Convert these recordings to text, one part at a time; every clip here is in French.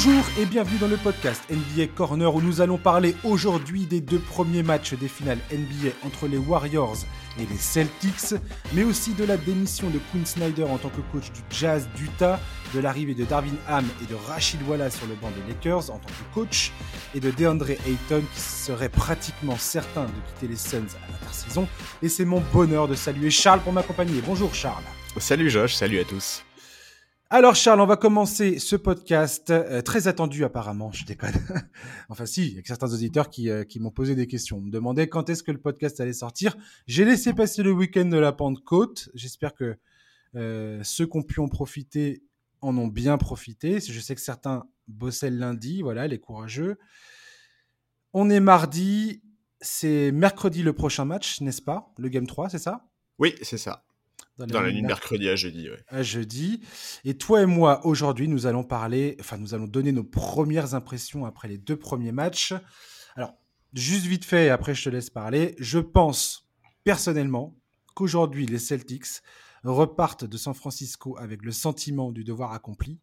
Bonjour et bienvenue dans le podcast NBA Corner où nous allons parler aujourd'hui des deux premiers matchs des finales NBA entre les Warriors et les Celtics, mais aussi de la démission de Quinn Snyder en tant que coach du Jazz d'Utah, de l'arrivée de Darvin Ham et de Rachid Wallace sur le banc des Lakers en tant que coach, et de DeAndre Ayton qui serait pratiquement certain de quitter les Suns à l'intersaison. Et c'est mon bonheur de saluer Charles pour m'accompagner. Bonjour Charles. Salut Josh, salut à tous. Alors Charles, on va commencer ce podcast euh, très attendu apparemment, je déconne. enfin si, il y a certains auditeurs qui, euh, m'ont posé des questions, me demandaient quand est-ce que le podcast allait sortir. J'ai laissé passer le week-end de la Pentecôte. J'espère que euh, ceux qui ont pu en profiter en ont bien profité. Je sais que certains bossaient le lundi, voilà, les courageux. On est mardi, c'est mercredi le prochain match, n'est-ce pas? Le Game 3, c'est ça? Oui, c'est ça. Dans la, nuit de mercredi à jeudi, ouais. À jeudi. Et toi et moi, aujourd'hui, nous allons parler, enfin, nous allons donner nos premières impressions après les deux premiers matchs. Alors, juste vite fait, et après je te laisse parler. Je pense, personnellement, qu'aujourd'hui, les Celtics repartent de San Francisco avec le sentiment du devoir accompli.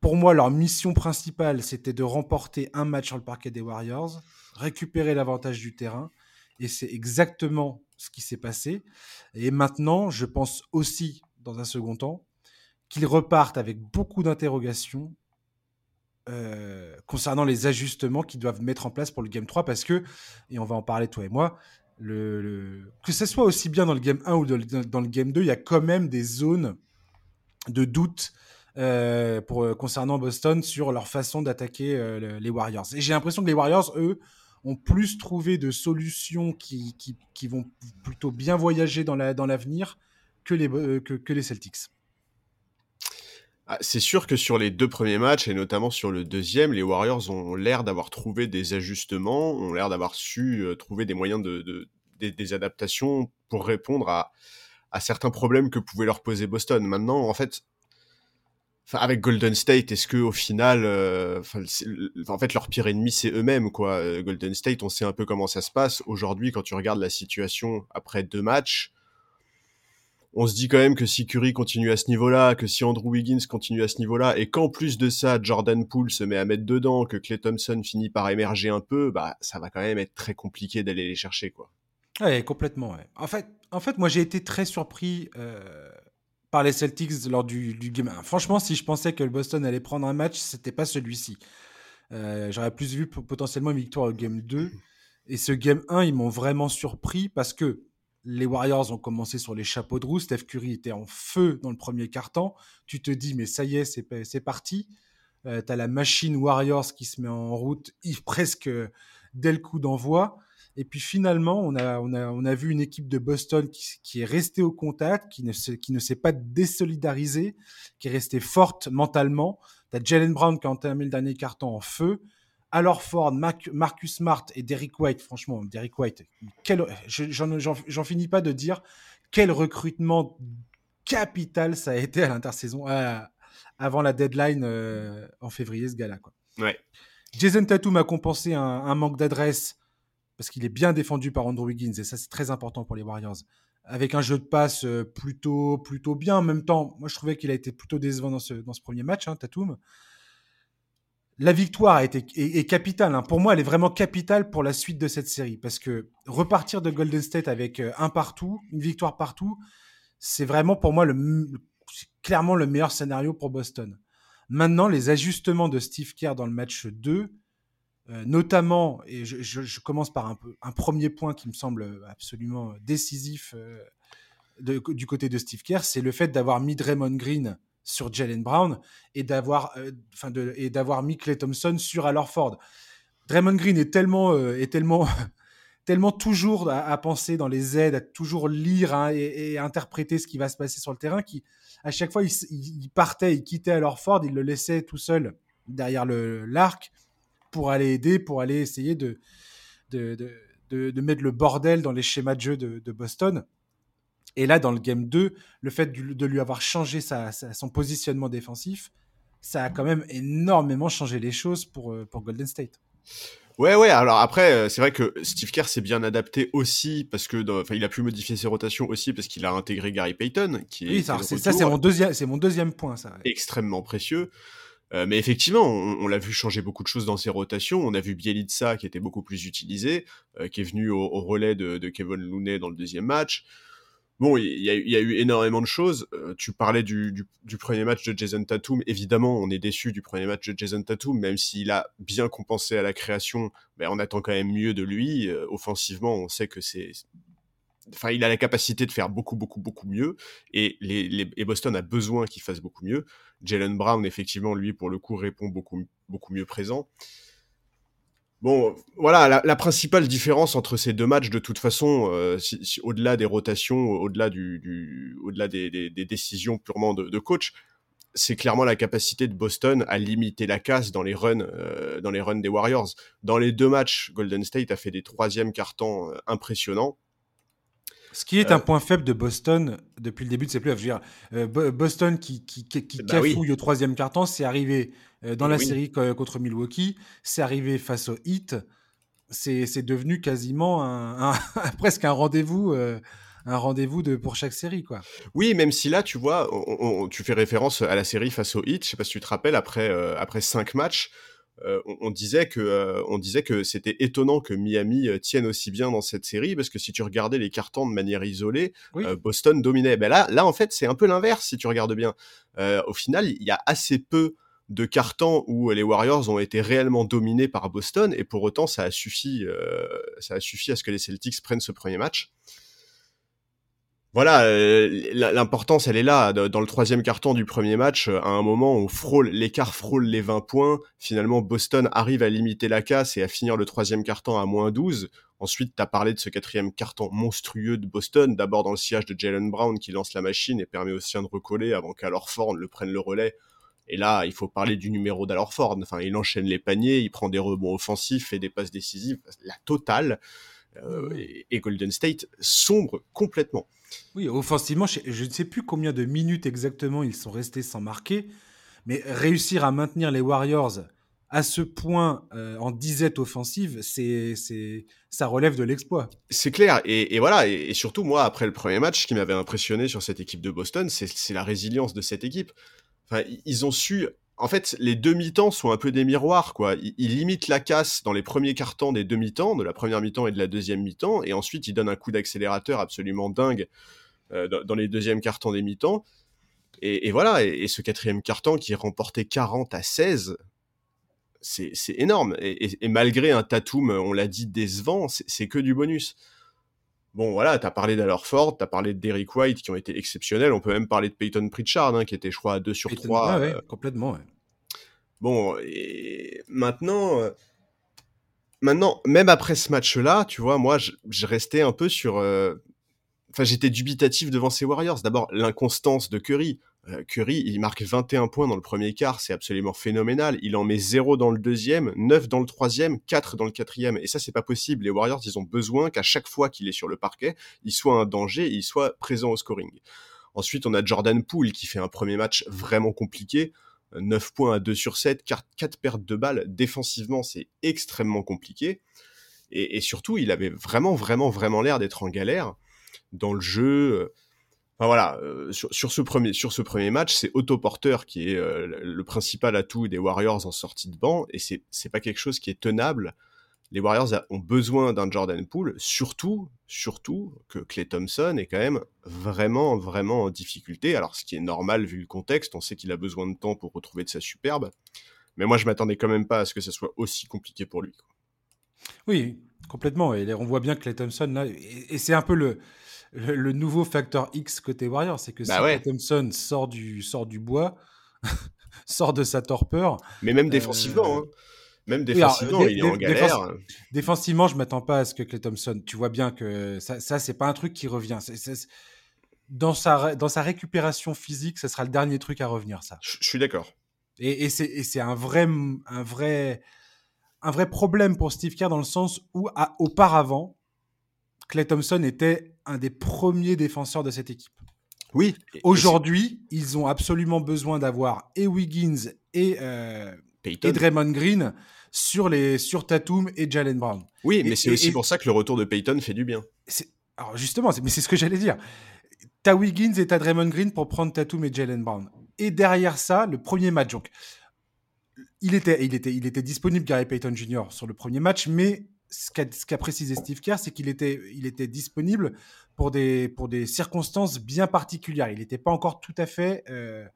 Pour moi, leur mission principale, c'était de remporter un match sur le parquet des Warriors, récupérer l'avantage du terrain. Et c'est exactement ce qui s'est passé. Et maintenant, je pense aussi, dans un second temps, qu'ils repartent avec beaucoup d'interrogations euh, concernant les ajustements qu'ils doivent mettre en place pour le Game 3 parce que, et on va en parler toi et moi, que ce soit aussi bien dans le Game 1 ou dans le Game 2, il y a quand même des zones de doute euh, euh, concernant Boston sur leur façon d'attaquer les Warriors. Et j'ai l'impression que les Warriors, eux, ont plus trouvé de solutions qui, qui, vont plutôt bien voyager dans l'avenir la, que, les, euh, que, les Celtics. Ah, c'est sûr que sur les deux premiers matchs, et notamment sur le deuxième, les Warriors ont l'air d'avoir trouvé des ajustements, ont l'air d'avoir su euh, trouver des moyens de, de des, adaptations pour répondre à, à certains problèmes que pouvait leur poser Boston. Maintenant, en fait, avec Golden State, est-ce que au final, euh, en fait, leur pire ennemi c'est eux-mêmes quoi. Euh, Golden State, on sait un peu comment ça se passe aujourd'hui quand tu regardes la situation après deux matchs. On se dit quand même que si Curry continue à ce niveau-là, que si Andrew Wiggins continue à ce niveau-là, et qu'en plus de ça, Jordan Poole se met à mettre dedans, que Clay Thompson finit par émerger un peu, bah ça va quand même être très compliqué d'aller les chercher quoi. Ouais, complètement. Ouais. En fait, en fait, moi j'ai été très surpris. Euh par les Celtics lors du, game 1. Franchement, si je pensais que le Boston allait prendre un match, c'était pas celui-ci. Euh, j'aurais plus vu potentiellement une victoire au game 2. Et ce game 1, ils m'ont vraiment surpris parce que les Warriors ont commencé sur les chapeaux de roue. Steph Curry était en feu dans le premier quart-temps. Tu te dis, mais ça y est, c'est parti. Euh, tu as la machine Warriors qui se met en route presque dès le coup d'envoi. Et puis finalement, on a, on a, on a vu une équipe de Boston qui, qui est restée au contact, qui ne, qui ne s'est pas désolidarisée, qui est restée forte mentalement. Tu as Jalen Brown qui a entamé le dernier carton en feu. Alors Ford, Marcus Smart et Derrick White, franchement, Derrick White, j'en finis pas de dire quel recrutement capital ça a été à l'intersaison, euh, avant la deadline euh, en février, ce gars-là. Ouais. Jason Tatum a compensé un, un manque d'adresse parce qu'il est bien défendu par Andrew Wiggins, et ça c'est très important pour les Warriors. Avec un jeu de passe euh, plutôt, plutôt bien. En même temps, moi je trouvais qu'il a été plutôt décevant dans ce, dans ce premier match, hein, Tatum. La victoire a été, est, capitale. Hein. Pour moi, elle est vraiment capitale pour la suite de cette série. Parce que repartir de Golden State avec euh, un partout, une victoire partout, c'est vraiment pour moi le, clairement le meilleur scénario pour Boston. Maintenant, les ajustements de Steve Kerr dans le match 2, euh, notamment, et je, commence par un, premier point qui me semble absolument décisif euh, du côté de Steve Kerr, c'est le fait d'avoir mis Draymond Green sur Jalen Brown et d'avoir euh, mis Clay Thompson sur Al Ford. Draymond Green est tellement est tellement tellement toujours à, penser dans les aides, à toujours lire hein, et, interpréter ce qui va se passer sur le terrain, qui à chaque fois il, partait, il quittait Al Ford, il le laissait tout seul derrière l'arc pour aller aider, pour aller essayer de, de, de, de, mettre le bordel dans les schémas de jeu de, de, Boston. Et là, dans le game 2, le fait de lui avoir changé sa, son positionnement défensif, ça a quand même énormément changé les choses pour, euh, pour Golden State. Ouais, ouais. Alors après, euh, c'est vrai que Steve Kerr s'est bien adapté aussi parce que, enfin, il a pu modifier ses rotations aussi parce qu'il a intégré Gary Payton, qui est. Oui, ça, c'est mon deuxième, c'est mon deuxième point, ça. Extrêmement précieux. Euh, mais effectivement, on, l'a vu changer beaucoup de choses dans ses rotations. On a vu Bielitsa qui était beaucoup plus utilisé, euh, qui est venu au, relais de, Kevin Looney dans le deuxième match. Bon, il y, a, eu énormément de choses. Euh, tu parlais du, premier match de Jason Tatum. Évidemment, on est déçu du premier match de Jason Tatum, même s'il a bien compensé à la création. On attend quand même mieux de lui. offensivement, on sait que c'est enfin, il a la capacité de faire beaucoup, beaucoup, beaucoup mieux. Et, les, Boston a besoin qu'il fasse beaucoup mieux. Jalen Brown, effectivement, lui, pour le coup, répond beaucoup, beaucoup mieux présent. Bon, voilà, la, principale différence entre ces deux matchs, de toute façon, euh, au-delà des rotations, au-delà du, au-delà des, décisions purement de, coach, c'est clairement la capacité de Boston à limiter la casse dans les runs, euh, dans les runs des Warriors. Dans les deux matchs, Golden State a fait des troisièmes cartons euh, impressionnants. Ce qui est un euh, point faible de Boston depuis le début de ses playoffs. Je veux dire, euh, Boston qui, qui, qui, bah cafouille au troisième quart-temps, c'est arrivé euh, dans la série contre Milwaukee, c'est arrivé face au Heat, c'est devenu quasiment un, presque un rendez-vous. un rendez-vous de pour chaque série quoi. Oui, même si là tu vois, tu fais référence à la série face au Heat, je sais pas si tu te rappelles après après cinq matchs, euh, on, disait que euh, on disait que c'était étonnant que Miami euh, tienne aussi bien dans cette série parce que si tu regardais les cartons de manière isolée, Boston dominait. Ben là, là en fait, c'est un peu l'inverse si tu regardes bien. au final, il y a assez peu de cartons où les Warriors ont été réellement dominés par Boston et pour autant ça a suffi ça a suffi à ce que les Celtics prennent ce premier match voilà, euh, l'importance, elle est là. Dans le troisième carton du premier match, à un moment, on frôle, l'écart frôle les 20 points. Finalement, Boston arrive à limiter la casse et à finir le troisième carton à moins 12. Ensuite, tu as parlé de ce quatrième carton monstrueux de Boston. D'abord dans le sillage de Jalen Brown qui lance la machine et permet aussi de recoller avant qu'Alorford le prenne le relais. Et là, il faut parler du numéro d'Alorford. Enfin, il enchaîne les paniers, il prend des rebonds offensifs, fait des passes décisives, la totale. Euh, et Golden State sombre complètement. Oui, offensivement, je ne sais plus combien de minutes exactement ils sont restés sans marquer, mais réussir à maintenir les Warriors à ce point euh, en disette offensive, c'est, c'est, ça relève de l'exploit. C'est clair, et, voilà, et, surtout moi, après le premier match, ce qui m'avait impressionné sur cette équipe de Boston, c'est, c'est la résilience de cette équipe. Enfin, ils ont su en fait, les demi-temps sont un peu des miroirs, quoi. Ils, limitent la casse dans les premiers quarts-temps des demi-temps, de la première mi-temps et de la deuxième mi-temps, et ensuite ils donnent un coup d'accélérateur absolument dingue euh, dans, les deuxièmes quarts-temps des mi-temps. Et, voilà, et, ce quatrième quart-temps qui est remporté 40 à 16, c'est énorme. Et, malgré un Tatum, on l'a dit, décevant, c'est que du bonus. Bon, voilà, t'as parlé d'Alorford, t'as parlé de Derrick White qui ont été exceptionnels. On peut même parler de Peyton Pritchard, hein, qui était, je crois, à 2 sur 3. Ouais, euh. complètement, ouais. Bon, et maintenant, euh, maintenant, même après ce match-là, tu vois, moi, je, restais un peu sur. Euh, enfin, j'étais dubitatif devant ces Warriors. D'abord, l'inconstance de Curry. Euh, Curry, il marque 21 points dans le premier quart, c'est absolument phénoménal. Il en met 0 dans le deuxième, 9 dans le troisième, 4 dans le quatrième. Et ça, c'est pas possible. Les Warriors, ils ont besoin qu'à chaque fois qu'il est sur le parquet, il soit un danger, il soit présent au scoring. Ensuite, on a Jordan Poole qui fait un premier match vraiment compliqué. 9 points à 2 sur 7, 4, pertes de balles. Défensivement, c'est extrêmement compliqué. Et, et, surtout, il avait vraiment, vraiment, vraiment l'air d'être en galère dans le jeu Voilà, euh, sur, ce premier, match, c'est Otto Porter qui est euh, le principal atout des Warriors en sortie de banc, et c'est, c'est pas quelque chose qui est tenable. Les Warriors ont besoin d'un Jordan Poole, surtout, surtout que Clay Thompson est quand même vraiment, vraiment en difficulté. Alors, ce qui est normal vu le contexte, on sait qu'il a besoin de temps pour retrouver de sa superbe, mais moi je m'attendais quand même pas à ce que ça soit aussi compliqué pour lui. Oui, complètement. Et on voit bien Clay Thompson, là, et c'est un peu le, le, nouveau facteur X côté Warrior, c'est que bah si Thompson sort du, sort du bois, sort de sa torpeur. Mais même défensivement, euh, hein. Même défensivement, il est en galère. défensivement, je m'attends pas à ce que Clay Thompson. Tu vois bien que ça, ça c'est pas un truc qui revient. dans, sa, dans sa récupération physique, ce sera le dernier truc à revenir, ça. Je, suis d'accord. Et, et c'est un vrai, un, vrai, un vrai problème pour Steve Kerr dans le sens où, auparavant, Clay Thompson était un des premiers défenseurs de cette équipe. Oui. Aujourd'hui, ils ont absolument besoin d'avoir et Wiggins et, euh, Draymond Green sur, les, sur Tatum et Jalen Brown. Oui, mais c'est aussi pour ça que le retour de Peyton fait du bien. Alors justement, mais c'est ce que j'allais dire. T'as Wiggins et t'as Draymond Green pour prendre Tatum et Jalen Brown. Et derrière ça, le premier match. Donc, il était, il, était, il était disponible, Gary Payton Jr., sur le premier match, mais ce qu'a précisé Steve Kerr, c'est qu'il était, il était disponible pour des, pour des circonstances bien particulières. Il n'était pas encore tout à fait. Euh,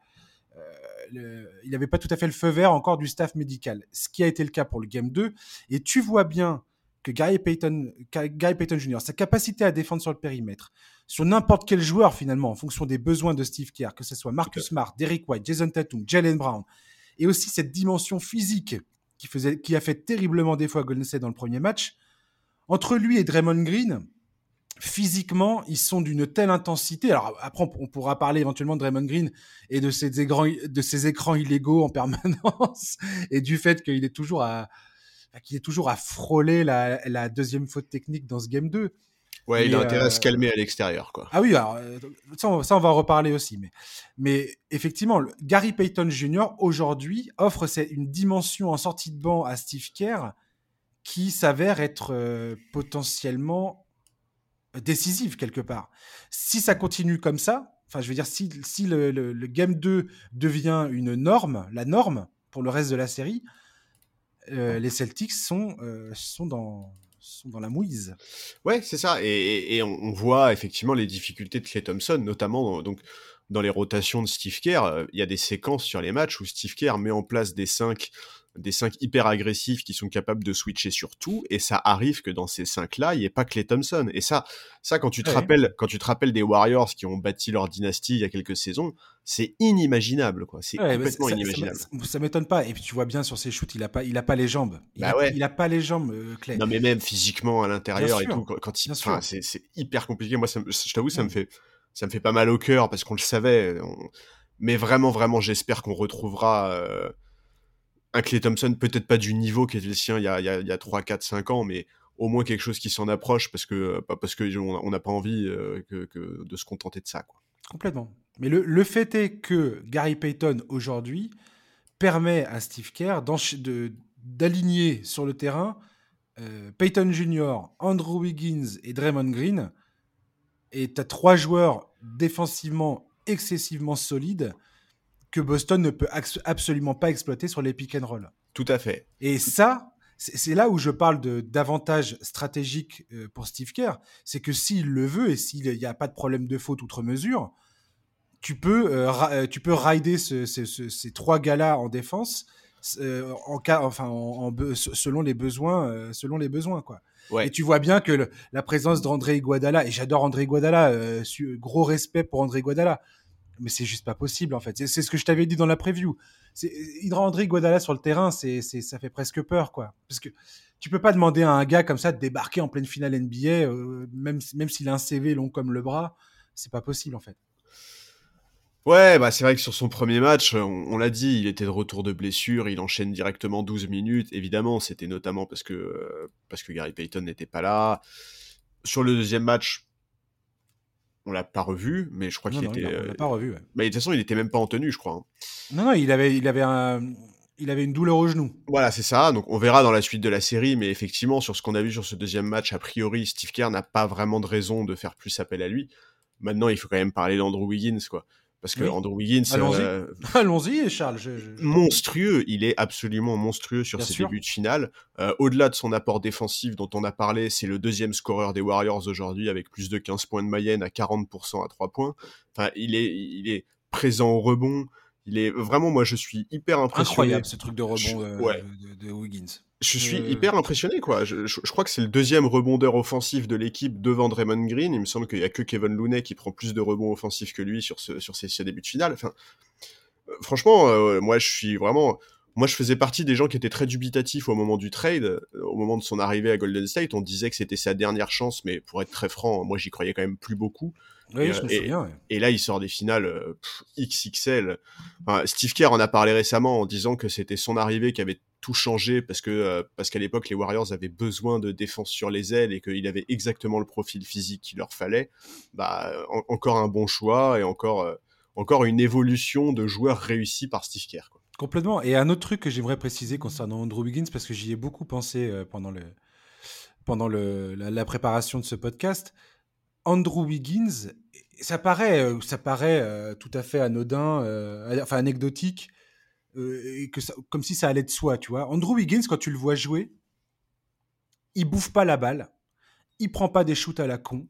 euh, il n'avait pas tout à fait le feu vert encore du staff médical, ce qui a été le cas pour le Game 2. Et tu vois bien que Gary Payton, Gary Payton Jr., sa capacité à défendre sur le périmètre, sur n'importe quel joueur finalement, en fonction des besoins de Steve Kerr, que ce soit Marcus Smart, Derek White, Jason Tatum, Jalen Brown, et aussi cette dimension physique qui, faisait, qui a fait terriblement des fois Golden State dans le premier match, entre lui et Draymond Green, physiquement, ils sont d'une telle intensité. Alors après, on pourra parler éventuellement de Draymond Green et de ses écrans, illégaux en permanence et du fait qu'il est toujours à qu'il est toujours à frôler la, deuxième faute technique dans ce game 2. Ouais, il a intérêt à se euh, calmer à l'extérieur, quoi. Ah oui, alors, euh, ça, on, va en reparler aussi. Mais, mais effectivement, Gary Payton Jr., aujourd'hui, offre une dimension en sortie de banc à Steve Kerr qui s'avère être euh, potentiellement décisive quelque part. Si ça continue comme ça, enfin, je veux dire, si, si le, le, Game 2 devient une norme, la norme pour le reste de la série, euh, les Celtics sont, euh, sont, dans, sont dans la mouise. Ouais, c'est ça. Et, on, voit effectivement les difficultés de Clay Thompson, notamment dans, donc, dans les rotations de Steve Kerr. Euh, il y a des séquences sur les matchs où Steve Kerr met en place des 5 des 5 hyper agressifs qui sont capables de switcher sur tout, et ça arrive que dans ces 5-là, il n'y ait pas Clay Thompson. Et ça, ça quand, tu te rappelles, quand tu te rappelles des Warriors qui ont bâti leur dynastie il y a quelques saisons, c'est inimaginable, quoi. C'est complètement inimaginable. Ça, m'étonne pas. Et puis tu vois bien sur ses shoots, il a pas, il a pas les jambes. Il, bah a, il a pas les jambes, euh, Clay. Non, mais même physiquement à l'intérieur et tout, quand il, c'est hyper compliqué. Moi, je t'avoue, ça me fait, ça me fait pas mal au cœur parce qu'on le savait. Mais vraiment, vraiment, j'espère qu'on retrouvera. Euh, un Clay Thompson, peut-être pas du niveau qui était le sien il y a, a, 3, 4, 5 ans, mais au moins quelque chose qui s'en approche parce que euh, parce que on n'a pas envie euh, que, de se contenter de ça. Quoi. Complètement. Mais le, le fait est que Gary Payton aujourd'hui permet à Steve Kerr d'aligner sur le terrain euh, Payton Jr., Andrew Wiggins et Draymond Green. Et tu as trois joueurs défensivement excessivement solides que Boston ne peut absolument pas exploiter sur les pick and roll. Tout à fait. Et ça, c'est là où je parle d'avantage stratégique euh, pour Steve Kerr. C'est que s'il le veut et s'il n'y a pas de problème de faute outre mesure, tu peux, euh, euh, tu peux rider ces trois gars-là en défense en cas, enfin, en, selon les besoins, selon les besoins, quoi. Et tu vois bien que la présence d'André Iguadala, et j'adore André Iguadala, gros respect pour André Iguadala, mais c'est juste pas possible en fait. C'est ce que je t'avais dit dans la preview. Hydra André Guadala sur le terrain, c'est ça fait presque peur quoi. Parce que tu peux pas demander à un gars comme ça de débarquer en pleine finale NBA, euh, même, même s'il a un CV long comme le bras, c'est pas possible en fait. Ouais, bah c'est vrai que sur son premier match, on, l'a dit, il était de retour de blessure, il enchaîne directement 12 minutes. Évidemment, c'était notamment parce que, parce que Gary Payton n'était pas là. Sur le deuxième match, on l'a pas revu, mais je crois qu'il était. On l'a pas revu. Mais de toute façon, il était même pas en tenue, je crois. Hein. Non, non, il avait, il avait un, il avait une douleur au genou. Voilà, c'est ça. Donc on verra dans la suite de la série, mais effectivement, sur ce qu'on a vu sur ce deuxième match, a priori, Steve Kerr n'a pas vraiment de raison de faire plus appel à lui. Maintenant, il faut quand même parler d'Andrew Wiggins, quoi. Parce que Andrew Wiggins. Allons-y, euh, Allons-y Charles. Monstrueux, il est absolument monstrueux sur ses débuts de finale. Euh, au-delà de son apport défensif dont on a parlé, c'est le deuxième scoreur des Warriors aujourd'hui avec plus de 15 points de moyenne à 40% à 3 points. Enfin, il est, il est présent au rebond. Il est vraiment, moi, je suis hyper impressionné. Incroyable ce truc de rebond euh, de Wiggins. Je suis euh, hyper impressionné, quoi. Je, crois que c'est le deuxième rebondeur offensif de l'équipe devant Draymond Green. Il me semble qu'il y a que Kevin Looney qui prend plus de rebonds offensifs que lui sur, ce, sur ses, débuts de finale. Enfin, euh, franchement, euh, moi, je suis vraiment. Moi, je faisais partie des gens qui étaient très dubitatifs au moment du trade, au moment de son arrivée à Golden State. On disait que c'était sa dernière chance, mais pour être très franc, moi, j'y croyais quand même plus beaucoup. Oui, et, je me souviens. Et, là, il sort des finales XXL. Steve Kerr en a parlé récemment en disant que c'était son arrivée qui avait tout changé parce que euh, parce qu'à l'époque les Warriors avaient besoin de défense sur les ailes et qu'il avait exactement le profil physique qu'il leur fallait. Bah encore un bon choix et encore euh, encore une évolution de joueurs réussis par Steve Kerr. Quoi. Complètement. Et un autre truc que j'aimerais préciser concernant Andrew Wiggins parce que j'y ai beaucoup pensé euh, pendant le pendant le, la, préparation de ce podcast. Andrew Wiggins, ça paraît ça paraît tout à fait anodin, enfin anecdotique que comme si ça allait de soi, tu vois. Andrew Wiggins, quand tu le vois jouer, il bouffe pas la balle, il prend pas des shoots à la con,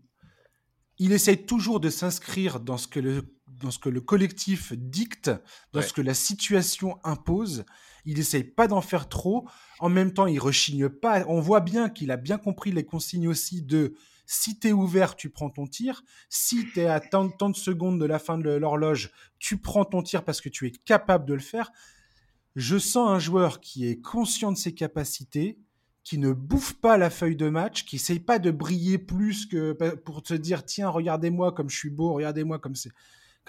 il essaye toujours de s'inscrire dans ce que le dans ce que le collectif dicte, dans ce que la situation impose. Il essaye pas d'en faire trop. En même temps, il rechigne pas. On voit bien qu'il a bien compris les consignes aussi de si tu es ouvert, tu prends ton tir. Si tu es à tant, de secondes de la fin de l'horloge, tu prends ton tir parce que tu es capable de le faire. Je sens un joueur qui est conscient de ses capacités, qui ne bouffe pas la feuille de match, qui essaye pas de briller plus que pour te dire tiens regardez-moi comme je suis beau, regardez-moi comme c'est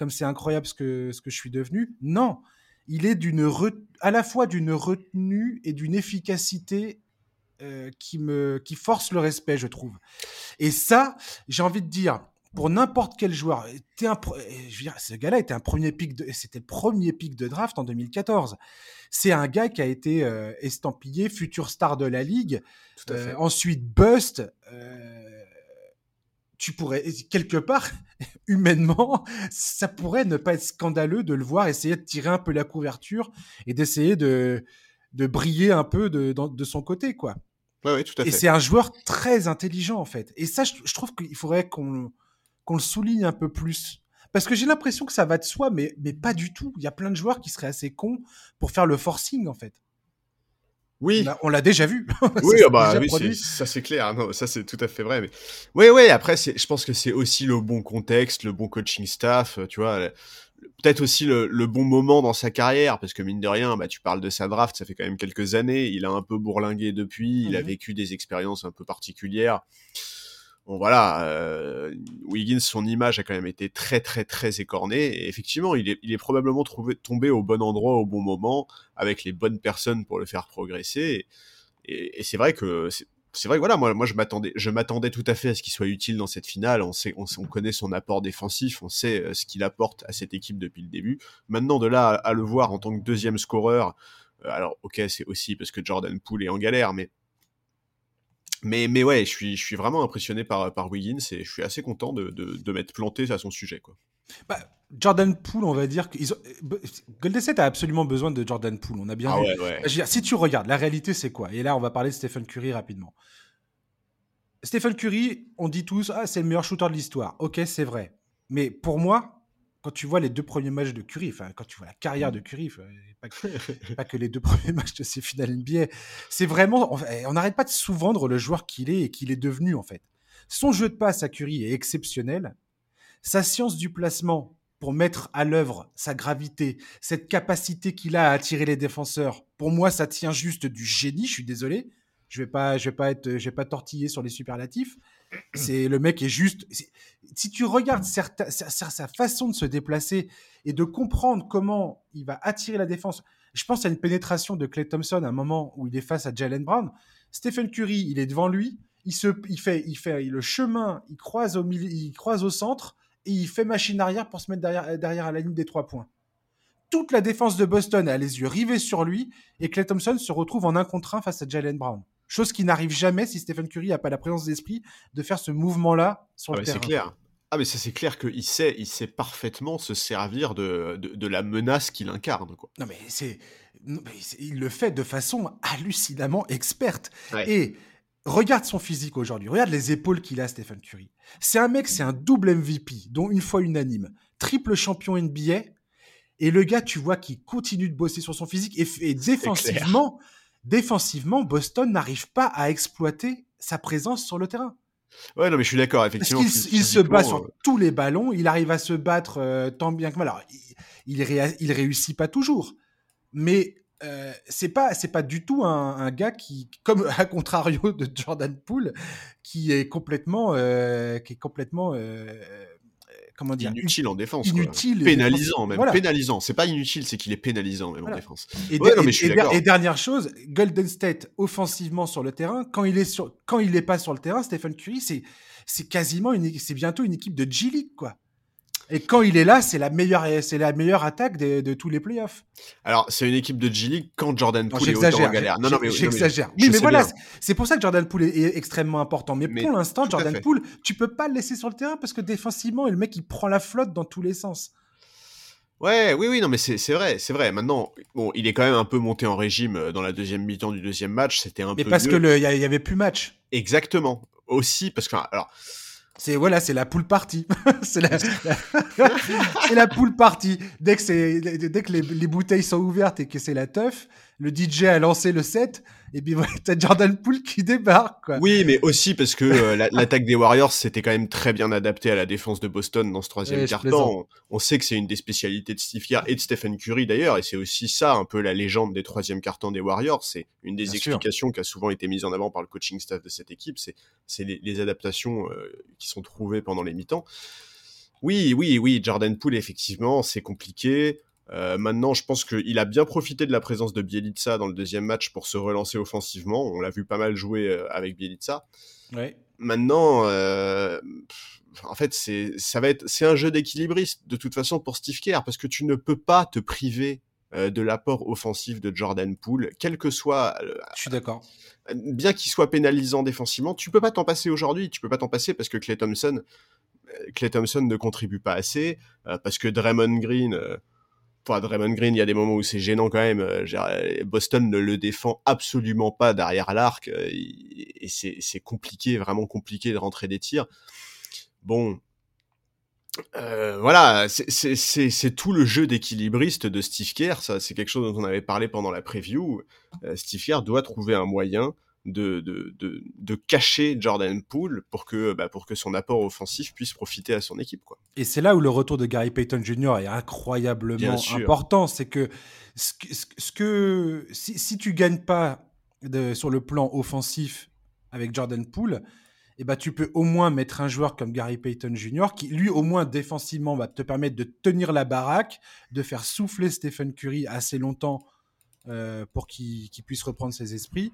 comme c'est incroyable ce que ce que je suis devenu. Non, il est d'une à la fois d'une retenue et d'une efficacité euh, qui me qui force le respect, je trouve. Et ça, j'ai envie de dire, pour n'importe quel joueur. Un, je veux dire, ce gars-là était un premier pic de, c'était le premier pic de draft en 2014. C'est un gars qui a été euh, estampillé futur star de la ligue. Euh, ensuite, bust. Tu pourrais quelque part humainement, ça pourrait ne pas être scandaleux de le voir essayer de tirer un peu la couverture et d'essayer de de briller un peu de, de son côté, quoi. Ouais, ouais, tout à et c'est un joueur très intelligent en fait. Et ça, je, je trouve qu'il faudrait qu'on qu'on le souligne un peu plus. Parce que j'ai l'impression que ça va de soi, mais, mais pas du tout. Il y a plein de joueurs qui seraient assez cons pour faire le forcing, en fait. Oui. On l'a déjà vu. oui, ah bah, oui ça c'est clair. Non, ça c'est tout à fait vrai. Mais... Oui, oui, après, je pense que c'est aussi le bon contexte, le bon coaching staff, tu vois. Peut-être aussi le, bon moment dans sa carrière, parce que mine de rien, bah, tu parles de sa draft, ça fait quand même quelques années. Il a un peu bourlingué depuis, il a mhm. vécu des expériences un peu particulières bon voilà, euh, Wiggins, son image a quand même été très très très écornée. Et effectivement, il est, il est probablement tombé au bon endroit au bon moment, avec les bonnes personnes pour le faire progresser. Et, c'est vrai que c'est vrai que voilà, moi, moi je m'attendais, je m'attendais tout à fait à ce qu'il soit utile dans cette finale. On sait, on, on connaît son apport défensif, on sait euh, ce qu'il apporte à cette équipe depuis le début. Maintenant, de là à, le voir en tant que deuxième scoreur, euh, alors ok, c'est aussi parce que Jordan Poole est en galère, mais mais, mais ouais, je suis, je suis vraiment impressionné par, par Wiggins et je suis assez content de, de, de m'être planté à son sujet. Quoi. Bah, Jordan Poole, on va dire que Golden State a absolument besoin de Jordan Poole. On a bien ah si tu regardes, la réalité c'est quoi? Et là, on va parler de Stephen Curry rapidement. Stephen Curry, on dit tous, ah, c'est le meilleur shooter de l'histoire. Ok, c'est vrai. Mais pour moi, quand tu vois les deux premiers matchs de Curry, enfin, quand tu vois la carrière de Curry, pas que, pas que les deux premiers matchs de ses finales NBA, c'est vraiment, on n'arrête pas de sous-vendre le joueur qu'il est et qu'il est devenu, en fait. Son jeu de passe à Curry est exceptionnel. Sa science du placement pour mettre à l'œuvre sa gravité, cette capacité qu'il a à attirer les défenseurs, pour moi, ça tient juste du génie, je suis désolé. Je vais pas, je vais pas être, je vais pas tortiller sur les superlatifs. C'est le mec est juste. si tu regardes sa, façon de se déplacer et de comprendre comment il va attirer la défense, je pense à une pénétration de Clay Thompson à un moment où il est face à Jalen Brown. Stephen Curry, il est devant lui, il se, il fait, il fait le chemin, il croise au milieu, il croise au centre et il fait machine arrière pour se mettre derrière, derrière à la ligne des trois points. Toute la défense de Boston a les yeux rivés sur lui et Clay Thompson se retrouve en un contre un face à Jalen Brown. Chose qui n'arrive jamais si Stephen Curry n'a pas la présence d'esprit de faire ce mouvement-là sur le ah terrain. C'est clair. Ah mais ça c'est clair qu'il sait, il sait parfaitement se servir de, de, la menace qu'il incarne. Quoi. Non mais c'est, il le fait de façon hallucinamment experte. Et regarde son physique aujourd'hui, regarde les épaules qu'il a Stephen Curry. C'est un mec, c'est un double MVP, dont une fois unanime, triple champion NBA. Et le gars, tu vois, qui continue de bosser sur son physique et, et défensivement, défensivement, Boston n'arrive pas à exploiter sa présence sur le terrain. Ouais, non, mais je suis d'accord, effectivement. Parce il, se bat sur euh, tous les ballons, il arrive à se battre euh, tant bien que mal. Alors, il, il, réussit pas toujours, mais euh, c'est pas c'est pas du tout un, gars qui, comme à contrario de Jordan Poole, qui est complètement qui est complètement comment dire inutile en défense inutile pénalisant même pénalisant. C'est pas inutile c'est qu'il est pénalisant même en défense. Et, dernière chose Golden State offensivement sur le terrain quand il est sur quand il est pas sur le terrain Stephen Curry c'est c'est quasiment une c'est bientôt une équipe de G League quoi et quand il est là, c'est la meilleure, c'est la meilleure attaque de, tous les playoffs. Alors, c'est une équipe de G League quand Jordan Poole est autant en galère. Non, non, mais j'exagère. Oui, mais, voilà, c'est pour ça que Jordan Poole est, extrêmement important. Mais, pour l'instant, Jordan Poole, tu peux pas le laisser sur le terrain parce que défensivement, le mec il prend la flotte dans tous les sens. Ouais, oui, oui, non, mais c'est vrai, c'est vrai. Maintenant, bon, il est quand même un peu monté en régime euh, dans la deuxième mi-temps du deuxième match. C'était un mais peu. parce mieux. que il y, avait plus match. Exactement. Aussi parce que alors. C'est voilà, c'est la poule partie. c'est la, la, poule partie. Dès que dès que les, les, bouteilles sont ouvertes et que c'est la teuf, le DJ a lancé le set et puis voilà, t'as Jordan Poole qui débarque. Quoi. Oui, mais aussi parce que euh, l'attaque des Warriors c'était quand même très bien adapté à la défense de Boston dans ce troisième quart-temps. On, on, sait que c'est une des spécialités de Steve Kerr et de Stephen Curry d'ailleurs, et c'est aussi ça un peu la légende des troisième quart-temps des Warriors. C'est une des bien explications sûr. qui a souvent été mise en avant par le coaching staff de cette équipe. C'est les, les, adaptations euh, qui sont trouvées pendant les mi-temps. Oui, oui, oui, Jordan Poole effectivement c'est compliqué. Euh, maintenant, je pense qu'il a bien profité de la présence de Bielitsa dans le deuxième match pour se relancer offensivement. On l'a vu pas mal jouer euh, avec Bielitsa. Ouais. Maintenant, euh, en fait, c'est ça va être c'est un jeu d'équilibriste de toute façon pour Steve Kerr parce que tu ne peux pas te priver de l'apport offensif de Jordan Poole, quel que soit. Je suis d'accord. Bien qu'il soit pénalisant défensivement, tu peux pas t'en passer aujourd'hui. Tu peux pas t'en passer parce que Clay Thompson, Clay Thompson ne contribue pas assez, parce que Draymond Green. Euh, Enfin, Draymond Green, il y a des moments où c'est gênant quand même. Euh, Boston ne le défend absolument pas derrière l'arc euh, et c'est compliqué, vraiment compliqué de rentrer des tirs. Bon, euh, voilà, c'est tout le jeu d'équilibriste de Steve Kerr. Ça, c'est quelque chose dont on avait parlé pendant la preview. Euh, Steve Kerr doit trouver un moyen de, de, de, de, cacher Jordan Poole pour que, bah, pour que son apport offensif puisse profiter à son équipe. Quoi. Et c'est là où le retour de Gary Payton Jr. est incroyablement important. C'est que, ce que, ce que si, si tu gagnes pas de, sur le plan offensif avec Jordan Poole, eh ben, tu peux au moins mettre un joueur comme Gary Payton Jr. qui, lui, au moins défensivement, va te permettre de tenir la baraque, de faire souffler Stephen Curry assez longtemps euh, pour qu'il qu puisse reprendre ses esprits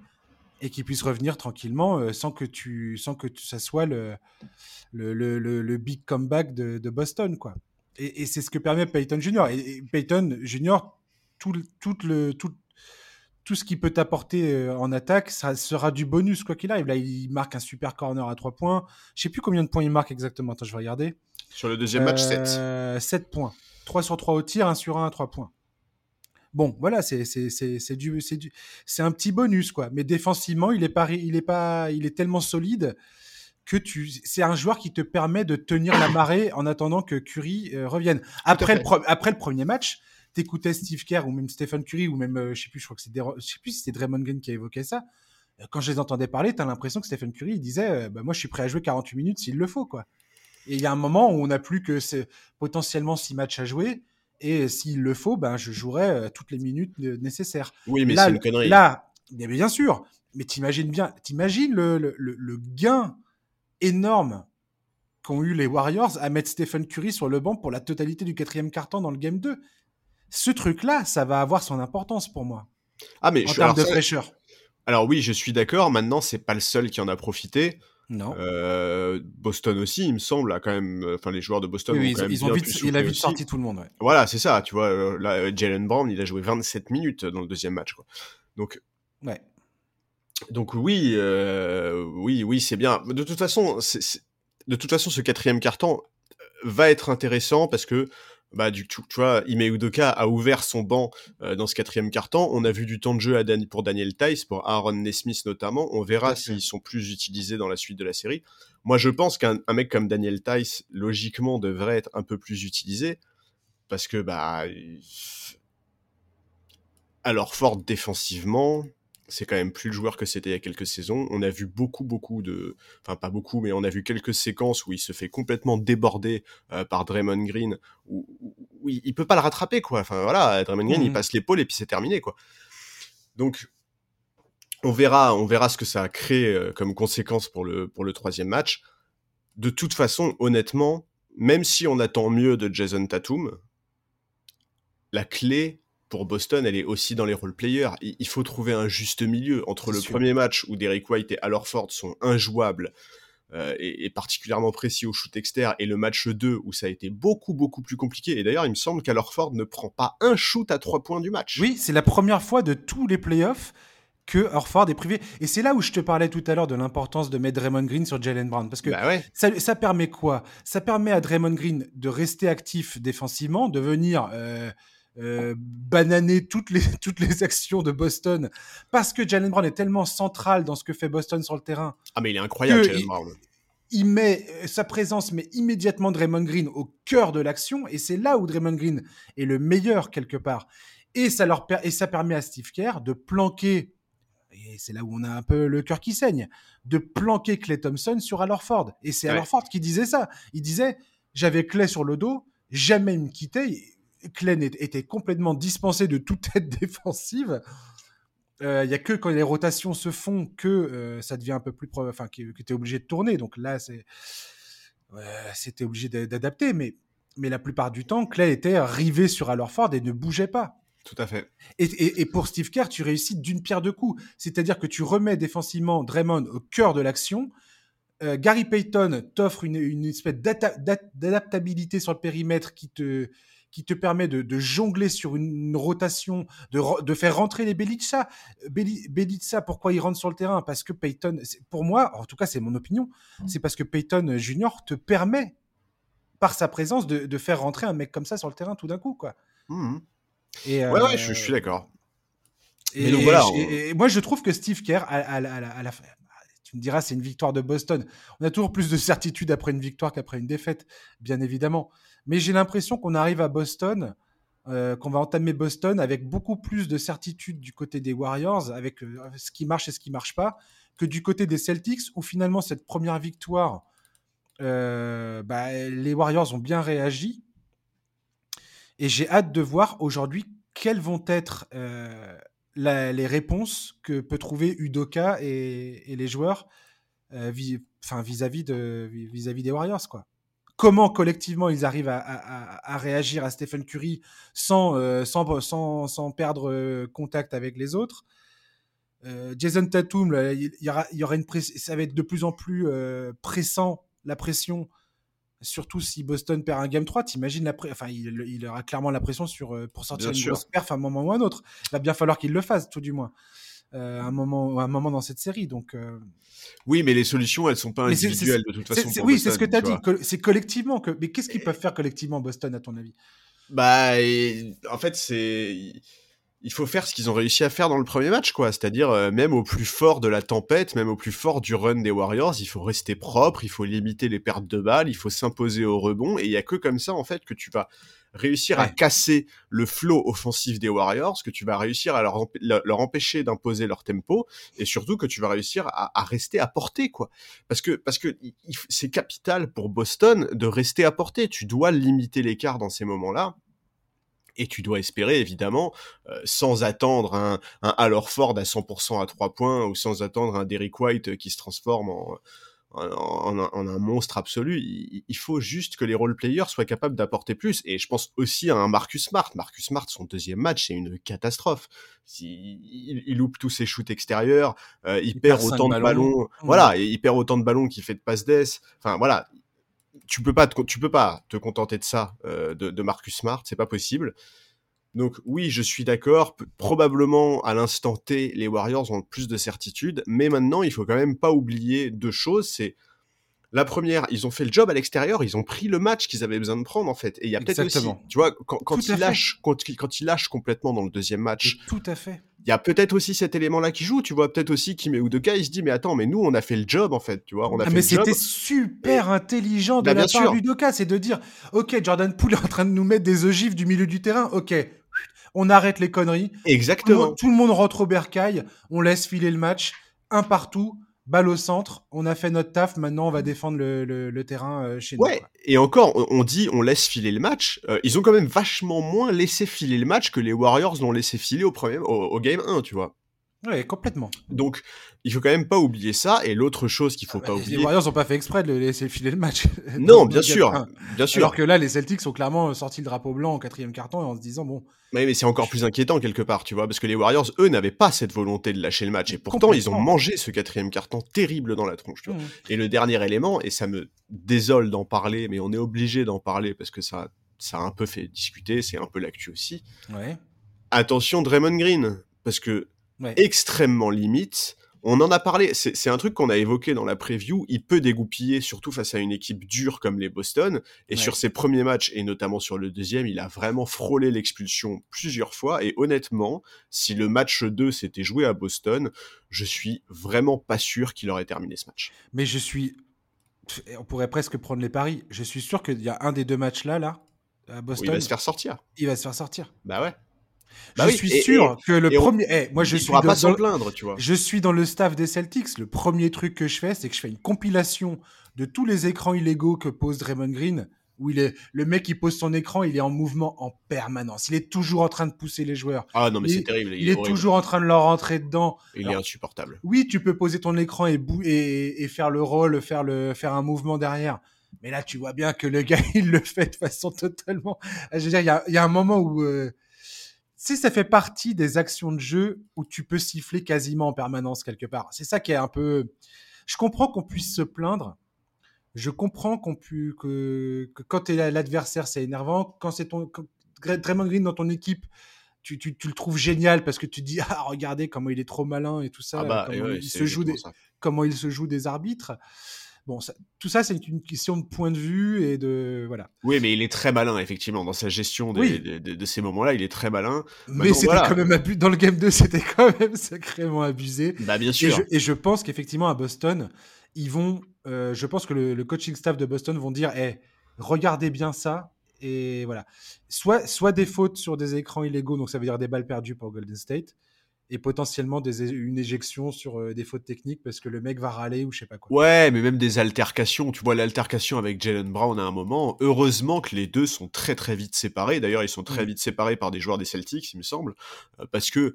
et qu'il puisse revenir tranquillement euh, sans que tu sans que ça soit le le, le, le, big comeback de, de, Boston quoi. Et, et c'est ce que permet Peyton Junior. Et, et Peyton Junior tout, tout le tout tout ce qu'il peut t'apporter euh, en attaque ça sera du bonus quoi qu'il arrive. Là il marque un super corner à 3 points. Je sais plus combien de points il marque exactement. Attends je vais regarder. Sur le deuxième match euh, 7 7 points. 3 sur 3 au tir 1 sur 1 à 3 points Bon, voilà, c'est du c'est du c'est un petit bonus quoi. Mais défensivement, il est pas il est pas il est tellement solide que tu c'est un joueur qui te permet de tenir la marée en attendant que Curry euh, revienne. Après le après le premier match, t'écoutais Steve Kerr ou même Stephen Curry ou même euh, je sais plus, je crois que je sais plus si c'était Draymond Green qui a évoqué ça. Quand je les entendais parler, t'as l'impression que Stephen Curry il disait euh, bah, moi je suis prêt à jouer 48 minutes s'il le faut quoi. Et il y a un moment où on n'a plus que potentiellement 6 matchs à jouer et s'il le faut, ben, je jouerai euh, toutes les minutes nécessaires. Oui, mais c'est une connerie. Là, mais bien sûr, mais t'imagines bien, t'imagines le, le, le, gain énorme qu'ont eu les Warriors à mettre Stephen Curry sur le banc pour la totalité du quatrième quart-temps dans le Game 2. Ce truc-là, ça va avoir son importance pour moi. Ah, mais en je, termes de fraîcheur. Alors oui, je suis d'accord. Maintenant, c'est pas le seul qui en a profité. Non. Euh, Boston aussi, il me semble, a quand même. Enfin, les joueurs de Boston oui, ont quand même ils ont vite, il a vite aussi. sorti tout le monde. Ouais. Voilà, c'est ça. Tu vois, euh, là, Jalen Brown, il a joué 27 minutes dans le deuxième match. Quoi. Donc, ouais. donc oui, euh, oui, oui, c'est bien. De toute façon, c est, c est... de toute façon, ce quatrième carton va être intéressant parce que bah du tu, tu vois, Ime Udoka a ouvert son banc euh, dans ce quatrième quart-temps. On a vu du temps de jeu à Dan pour Daniel Tice, pour Aaron Nesmith notamment. On verra s'ils sont plus utilisés dans la suite de la série. Moi, je pense qu'un mec comme Daniel Tice, logiquement, devrait être un peu plus utilisé parce que bah alors fort défensivement, c'est quand même plus le joueur que c'était il y a quelques saisons. On a vu beaucoup, beaucoup de, enfin pas beaucoup, mais on a vu quelques séquences où il se fait complètement déborder euh, par Draymond Green, où, où, il peut pas le rattraper quoi. Enfin voilà, Draymond Green, mmh. il passe l'épaule et puis c'est terminé quoi. Donc on verra, on verra ce que ça a créé euh, comme conséquence pour le pour le troisième match. De toute façon, honnêtement, même si on attend mieux de Jason Tatum, la clé pour Boston, elle est aussi dans les role-players. Il faut trouver un juste milieu entre le sûr. premier match où Derek White et Al sont injouables euh, et, et, particulièrement précis au shoot externe et le match 2 où ça a été beaucoup beaucoup plus compliqué. Et d'ailleurs, il me semble qu'Al ne prend pas un shoot à trois points du match. Oui, c'est la première fois de tous les playoffs que Horford est privé. Et c'est là où je te parlais tout à l'heure de l'importance de mettre Draymond Green sur Jalen Brown. Parce que Bah ouais. ça, ça permet quoi? Ça permet à Draymond Green de rester actif défensivement, de venir euh, euh, bananer toutes les, toutes les actions de Boston. Parce que Jalen Brown est tellement central dans ce que fait Boston sur le terrain. Ah, mais il est incroyable, Jalen Brown. Il met euh, sa présence, met immédiatement Draymond Green au cœur de l'action. Et c'est là où Draymond Green est le meilleur quelque part. Et ça, leur et ça permet à Steve Kerr de planquer et c'est là où on a un peu le cœur qui saigne, de planquer Clay Thompson sur Al Horford. Et c'est Ouais. Horford qui disait ça. Il disait, j'avais Clay sur le dos, jamais il me quittait. Clay n'était- était complètement dispensé de toute aide défensive. Euh, Il y a que quand les rotations se font que euh, ça devient un peu plus... Enfin, que, que tu es obligé de tourner. Donc là, c'est... c'était obligé d'a- d'adapter. Mais, mais la plupart du temps, Clay était rivé sur Al Horford et ne bougeait pas. Tout à fait. Et, et- et pour Steve Kerr, tu réussis d'une pierre deux coups. C'est-à-dire que tu remets défensivement Draymond au cœur de l'action. Euh, Gary Payton t'offre une, une espèce d'adaptabilité sur le périmètre qui te, qui te permet de, de jongler sur une, rotation, de, re- de faire rentrer les Belica. Beli- Belica, pourquoi il rentre sur le terrain? Parce que Payton, c'est- pour moi, en tout cas c'est mon opinion, c'est parce que Payton Junior te permet, par sa présence, de, de faire rentrer un mec comme ça sur le terrain tout d'un coup. Quoi. Mhm. Et, Ouais, euh, ouais, je, je suis d'accord. et, donc voilà, et- on- et- et moi, je trouve que Steve Kerr, à, à la- à la- à la fin, tu me diras, c'est une victoire de Boston. On a toujours plus de certitude après une victoire qu'après une défaite, bien évidemment. Mais j'ai l'impression qu'on arrive à Boston, euh, qu'on va entamer Boston avec beaucoup plus de certitude du côté des Warriors, avec euh, ce qui marche et ce qui marche pas, que du côté des Celtics, où finalement cette première victoire, euh, bah, les Warriors ont bien réagi. Et j'ai hâte de voir aujourd'hui quelles vont être les réponses que peut trouver Udoka et, les joueurs vis-à-vis des Warriors. Quoi. Comment collectivement ils arrivent à, à- à- à réagir à Stephen Curry sans, euh, sans, sans, sans perdre euh, contact avec les autres. Euh, Jason Tatum, là, il y aura, il y aura une ça va être de plus en plus euh, pressant la pression Surtout si Boston perd un game 3, t'imagines la enfin, il, il aura clairement la pression sur, pour sortir Bien une sûr. grosse perf à un moment ou un autre. Il va bien falloir qu'il le fasse, tout du moins, euh, un, moment, un moment dans cette série. Donc, euh, Oui, mais les solutions, elles sont pas individuelles de toute façon. oui, c'est ce que tu as tu dit. C'est collectivement. Que, mais qu'est-ce qu'ils peuvent faire collectivement, Boston, à ton avis? Bah, et- en fait, c'est. Il faut faire ce qu'ils ont réussi à faire dans le premier match, quoi. C'est-à-dire, euh, même au plus fort de la tempête, même au plus fort du run des Warriors, il faut rester propre, il faut limiter les pertes de balles, il faut s'imposer au rebond, et il y a que comme ça, en fait, que tu vas réussir à casser le flow offensif des Warriors, que tu vas réussir à leur, empê- leur- leur empêcher d'imposer leur tempo, et surtout que tu vas réussir à, à rester à portée, quoi. Parce que, parce que c'est capital pour Boston de rester à portée. Tu dois limiter l'écart dans ces moments-là. Et tu dois espérer, évidemment, euh, sans attendre un, un Al à 100% à 3 points, ou sans attendre un Derrick White qui se transforme en, en, en un, en un monstre absolu. Il, il faut juste que les role-players soient capables d'apporter plus. Et je pense aussi à un Marcus Smart. Marcus Smart, son deuxième match, c'est une catastrophe. Il, il loupe tous ses shoots extérieurs, euh, il, perd autant de ballons. ballons. Voilà, et il perd autant de ballons qu'il fait de passes d'ess. Enfin, voilà. Tu peux pas te, tu peux pas te contenter de ça, euh, de, de Marcus Smart, c'est pas possible. Donc oui, je suis d'accord. Probablement à l'instant T, les Warriors ont le plus de certitude, mais maintenant il faut quand même pas oublier deux choses. C'est la première, ils ont fait le job à l'extérieur, ils ont pris le match qu'ils avaient besoin de prendre en fait. Et il y a peut-être aussi, tu vois, quand, ils lâchent, quand, ils- quand ils lâchent complètement dans le deuxième match, Et Tout à fait. il y a peut-être aussi cet élément-là qui joue. Tu vois, peut-être aussi Kim Udoka, il se dit mais attends, mais nous on a fait le job en fait, tu vois, on a Ah, fait mais le job. c'était super intelligent de Bah, la part sûr. d'Udoka, c'est de dire Ok, Jordan Poole est en train de nous mettre des ogives du milieu du terrain. Ok, on arrête les conneries. Exactement. tout le monde rentre au bercail. On laisse filer le match. Un partout. Balle au centre. On a fait notre taf. Maintenant, on va défendre le, le- le terrain euh, chez nous. Ouais, et encore, on- on dit on laisse filer le match. Euh, ils ont quand même vachement moins laissé filer le match que les Warriors l'ont laissé filer au, premier, au, au game 1, tu vois. Complètement. Donc, il faut quand même pas oublier ça. Et l'autre chose qu'il faut pas Bah, les oublier. Warriors n'ont pas fait exprès de laisser filer le match. Non, bien sûr, un. bien sûr. Alors que là, les Celtics ont clairement sorti le drapeau blanc au quatrième carton et en se disant bon, Ouais, mais c'est encore plus inquiétant quelque part, tu vois, parce que les Warriors, eux, n'avaient pas cette volonté de lâcher le match. Et pourtant, ils ont mangé ce quatrième carton terrible dans la tronche, tu vois. hmm, Et le dernier élément, et ça me désole d'en parler, mais on est obligé d'en parler parce que ça, ça a un peu fait discuter, c'est un peu l'actu aussi. ouais. attention Draymond Green, parce que extrêmement limite. On en a parlé, c'est un truc qu'on a évoqué dans la preview. Il peut dégoupiller, surtout face à une équipe dure comme les Boston. Et sur ses premiers matchs, et notamment sur le deuxième, il a vraiment frôlé l'expulsion plusieurs fois. Et honnêtement, si le match 2 s'était joué à Boston, je suis vraiment pas sûr qu'il aurait terminé ce match. Mais je suis. On pourrait presque prendre les paris. Je suis sûr qu'il y a un des deux matchs là, là, à Boston. il va se faire sortir. Il va se faire sortir. Bah ouais. Bah je suis sûr que le premier. Eh, moi, je suis dans, pas plaindre, tu vois. Je suis dans le staff des Celtics. Le premier truc que je fais, c'est que je fais une compilation de tous les écrans illégaux que pose Draymond Green. Où il est, le mec qui pose son écran, il est en mouvement en permanence. Il est toujours en train de pousser les joueurs. Ah non, mais c'est terrible. Il, est, toujours en train de leur rentrer dedans. Il est insupportable. Oui, tu peux poser ton écran et, et, et, faire le rôle, faire, le, faire un mouvement derrière. Mais là, tu vois bien que le gars, il le fait de façon totalement. Je veux dire, il y a, y a, un moment où. Euh, si ça fait partie des actions de jeu où tu peux siffler quasiment en permanence quelque part. C'est ça qui est un peu. Je comprends qu'on puisse se plaindre. Je comprends qu'on puisse que, que quand es l'adversaire c'est énervant. Quand c'est ton Draymond Green dans ton équipe, tu, tu, tu, le trouves génial parce que tu dis ah regardez comment il est trop malin et tout ça. Ah bah, comment, il se joue des, comment il se joue des arbitres. Bon, tout ça, c'est une question de point de vue et de voilà. Oui, mais il est très malin effectivement dans sa gestion de, ces moments-là. Il est très malin. Mais c'était quand même abusé. Dans le game 2, c'était quand même sacrément abusé. Bah bien sûr. Et je, pense qu'effectivement à Boston, ils vont. Euh, je pense que le, coaching staff de Boston vont dire, hey, regardez bien ça. Et voilà. Soit, soit des fautes sur des écrans illégaux, donc ça veut dire des balles perdues pour Golden State et potentiellement des, une éjection sur euh, des fautes techniques parce que le mec va râler ou je sais pas quoi. Ouais, mais même des altercations. Tu vois l'altercation avec Jalen Brown à un moment. Heureusement que les deux sont très très vite séparés. D'ailleurs, ils sont très mm. vite séparés par des joueurs des Celtics, il me semble, euh, parce que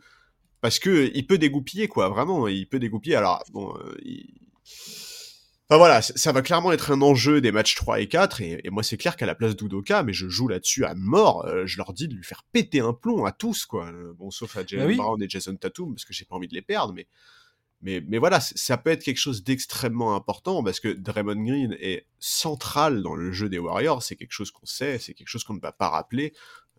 parce que il peut dégoupiller quoi. Vraiment, il peut dégoupiller. Alors bon, euh, Enfin voilà, ça va clairement être un enjeu des matchs 3 et 4, et, moi c'est clair qu'à la place d'Udoka, mais je joue là-dessus à mort, euh, je leur dis de lui faire péter un plomb à tous, quoi. Euh, bon, sauf à Jalen bah Brown et Jason Tatum, parce que j'ai pas envie de les perdre, mais, mais, mais voilà, ça peut être quelque chose d'extrêmement important, parce que Draymond Green est central dans le jeu des Warriors, c'est quelque chose qu'on sait, c'est quelque chose qu'on ne va pas rappeler.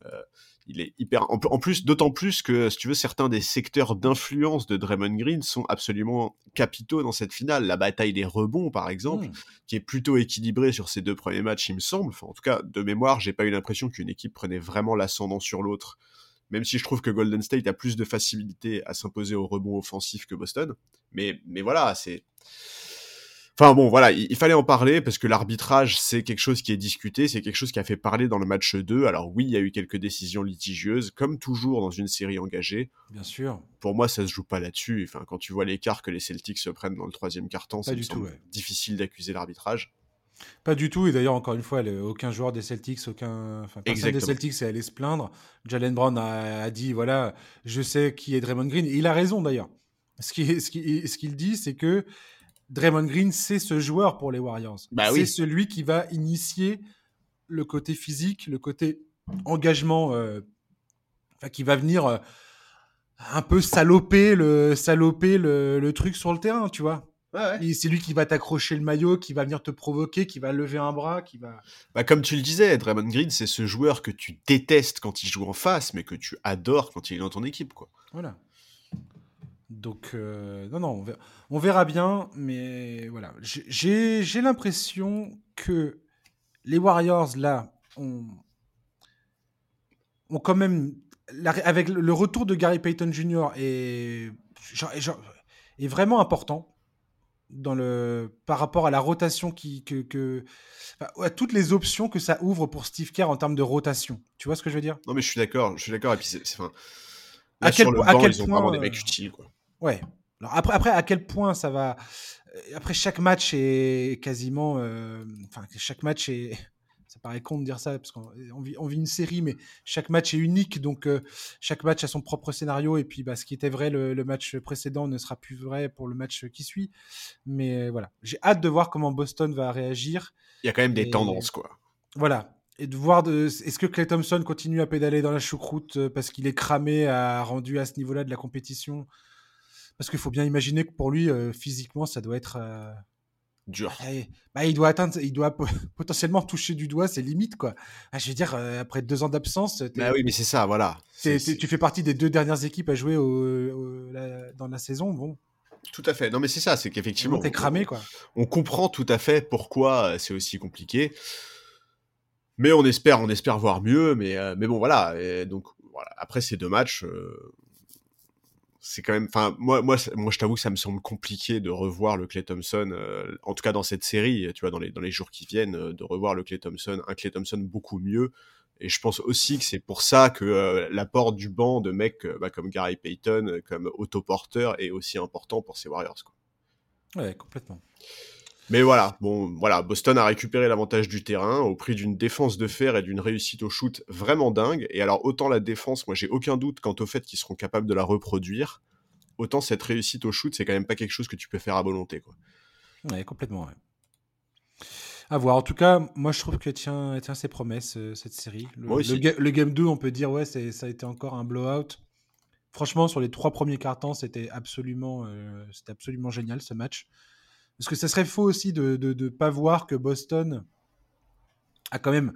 Euh, il est hyper. En plus, d'autant plus que, si tu veux, certains des secteurs d'influence de Draymond Green sont absolument capitaux dans cette finale. La bataille des rebonds, par exemple, hmm. qui est plutôt équilibrée sur ces deux premiers matchs, il me semble. Enfin, en tout cas, de mémoire, j'ai pas eu l'impression qu'une équipe prenait vraiment l'ascendant sur l'autre. Même si je trouve que Golden State a plus de facilité à s'imposer au rebond offensif que Boston. Mais, mais voilà, c'est Enfin bon, voilà, il, fallait en parler parce que l'arbitrage, c'est quelque chose qui est discuté, c'est quelque chose qui a fait parler dans le match 2. Alors oui, il y a eu quelques décisions litigieuses, comme toujours dans une série engagée. Bien sûr. Pour moi, ça se joue pas là-dessus. Enfin, quand tu vois l'écart que les Celtics se prennent dans le troisième quart-temps, c'est difficile d'accuser l'arbitrage. Pas du tout, et d'ailleurs, encore une fois, aucun joueur des Celtics, aucun. Enfin, personne des Celtics est allé se plaindre. Jalen Brown a, dit voilà, je sais qui est Draymond Green, et il a raison d'ailleurs. Ce qu'il ce ce dit, c'est que Draymond Green, c'est ce joueur pour les Warriors. Bah c'est celui qui va initier le côté physique, le côté engagement, euh, qui va venir euh, un peu saloper le, saloper le, truc sur le terrain, tu vois. C'est lui qui va t'accrocher le maillot, qui va venir te provoquer, qui va lever un bras, qui va. Bah comme tu le disais, Draymond Green, c'est ce joueur que tu détestes quand il joue en face, mais que tu adores quand il est dans ton équipe, quoi. Voilà. Donc, euh, non, non, on verra, bien, mais voilà. J'ai l'impression que les Warriors, là, ont, ont quand même, avec le retour de Gary Payton Jr. est, est vraiment important dans le, par rapport à la rotation qui, que, que à toutes les options que ça ouvre pour Steve Kerr en termes de rotation. Tu vois ce que je veux dire? Non, mais je suis d'accord, je suis d'accord. Et puis, c'est, à quel, sur le à quel ils ont point, vraiment des mecs utiles, quoi. Ouais. Alors après, après, à quel point ça va. Euh, après, chaque match est quasiment. Euh, enfin, chaque match est. Ça paraît con de dire ça, parce qu'on vit, on vit, une série, mais chaque match est unique, donc euh, chaque match a son propre scénario, et puis bah, ce qui était vrai le, match précédent ne sera plus vrai pour le match qui suit. Mais voilà, j'ai hâte de voir comment Boston va réagir. Il y a quand même des tendances, quoi. Voilà, et de voir de, est-ce que Clay Thompson continue à pédaler dans la choucroute parce qu'il est cramé, à rendu à ce niveau-là de la compétition? Parce qu'il faut bien imaginer que pour lui, euh, physiquement, ça doit être. Euh, dur. Bah, il doit atteindre, il doit potentiellement toucher du doigt ses limites, quoi. Ah, je veux dire, euh, après deux ans d'absence. Bah oui, mais c'est ça, voilà. Tu fais partie des deux dernières équipes à jouer dans la saison, bon. Tout à fait. Non, mais c'est ça, c'est qu'effectivement. T'es cramé, quoi. On comprend tout à fait pourquoi c'est aussi compliqué. Mais on espère, on espère voir mieux. Mais, euh, mais bon, voilà. Et donc, voilà. Après ces deux matchs, euh, c'est quand même. Enfin, moi, moi, moi, je t'avoue que ça me semble compliqué de revoir le Clay Thompson, euh, en tout cas dans cette série, tu vois, dans les, dans les jours qui viennent, euh, de revoir le Clay Thompson, un Clay Thompson beaucoup mieux. Et je pense aussi que c'est pour ça que euh, l'apport du banc de mecs bah, comme Gary Payton, comme autoporteur, est aussi important pour ces Warriors. Quoi. Ouais, complètement. Mais voilà, bon, voilà, Boston a récupéré l'avantage du terrain au prix d'une défense de fer et d'une réussite au shoot vraiment dingue. Et alors, autant la défense, moi j'ai aucun doute quant au fait qu'ils seront capables de la reproduire, autant cette réussite au shoot, c'est quand même pas quelque chose que tu peux faire à volonté. Quoi. Ouais, complètement, ouais. À voir. En tout cas, moi je trouve que tient, tient ses promesses, euh, cette série. Le, moi aussi. Le, Game 2, on peut dire, ouais, ça a été encore un blowout. Franchement, sur les trois premiers cartons, c'était absolument, euh, c'était absolument génial ce match. Parce que ça serait faux aussi de ne pas voir que Boston a quand même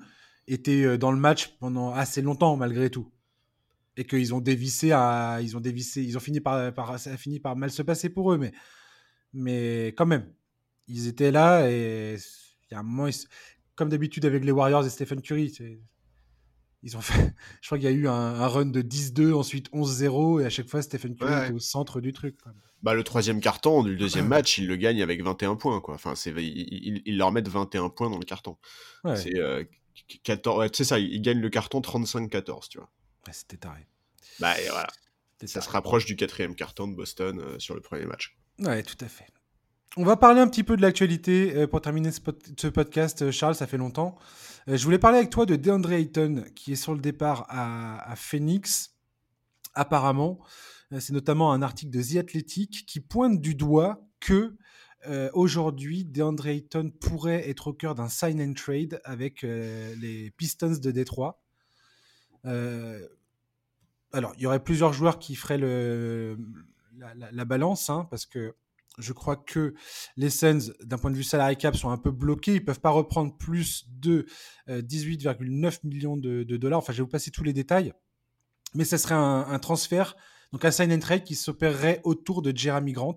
été euh, dans le match pendant assez longtemps malgré tout. Et qu'ils ont dévissé, à, ils ont dévissé, ils ont fini par, par, ça a fini par mal se passer pour eux, mais, mais quand même, ils étaient là et il y a un moment, comme d'habitude avec les Warriors et Stephen Curry, ils ont fait, je crois qu'il y a eu un, run de 10-2, ensuite 11-0, et à chaque fois Stephen Curry est au centre du truc. Bah, le troisième carton du deuxième match, il le gagne avec 21 points. Quoi. Enfin, c'est, ils, il leur mettent 21 points dans le carton. C'est, euh, 14, c'est ça, il gagne le carton 35-14, tu vois. c'était taré. Bah, et voilà. Ça se rapproche du quatrième carton de Boston euh, sur le premier match. Ouais, tout à fait. On va parler un petit peu de l'actualité euh, pour terminer ce, podcast. Euh, Charles, ça fait longtemps. je voulais parler avec toi de DeAndre Ayton, qui est sur le départ à, à Phoenix, apparemment. Euh, c'est notamment un article de The Athletic qui pointe du doigt que euh, aujourd'hui, DeAndre Ayton pourrait être au cœur d'un sign and trade avec euh, les Pistons de Détroit. alors, il y aurait plusieurs joueurs qui feraient la, balance, hein, parce que je crois que les Suns, d'un point de vue salarié cap, sont un peu bloqués. Ils ne peuvent pas reprendre plus de 18,9 millions de, dollars. Enfin, je vais vous passer tous les détails. Mais ce serait un transfert donc un sign and trade qui s'opérerait autour de Jeremy Grant.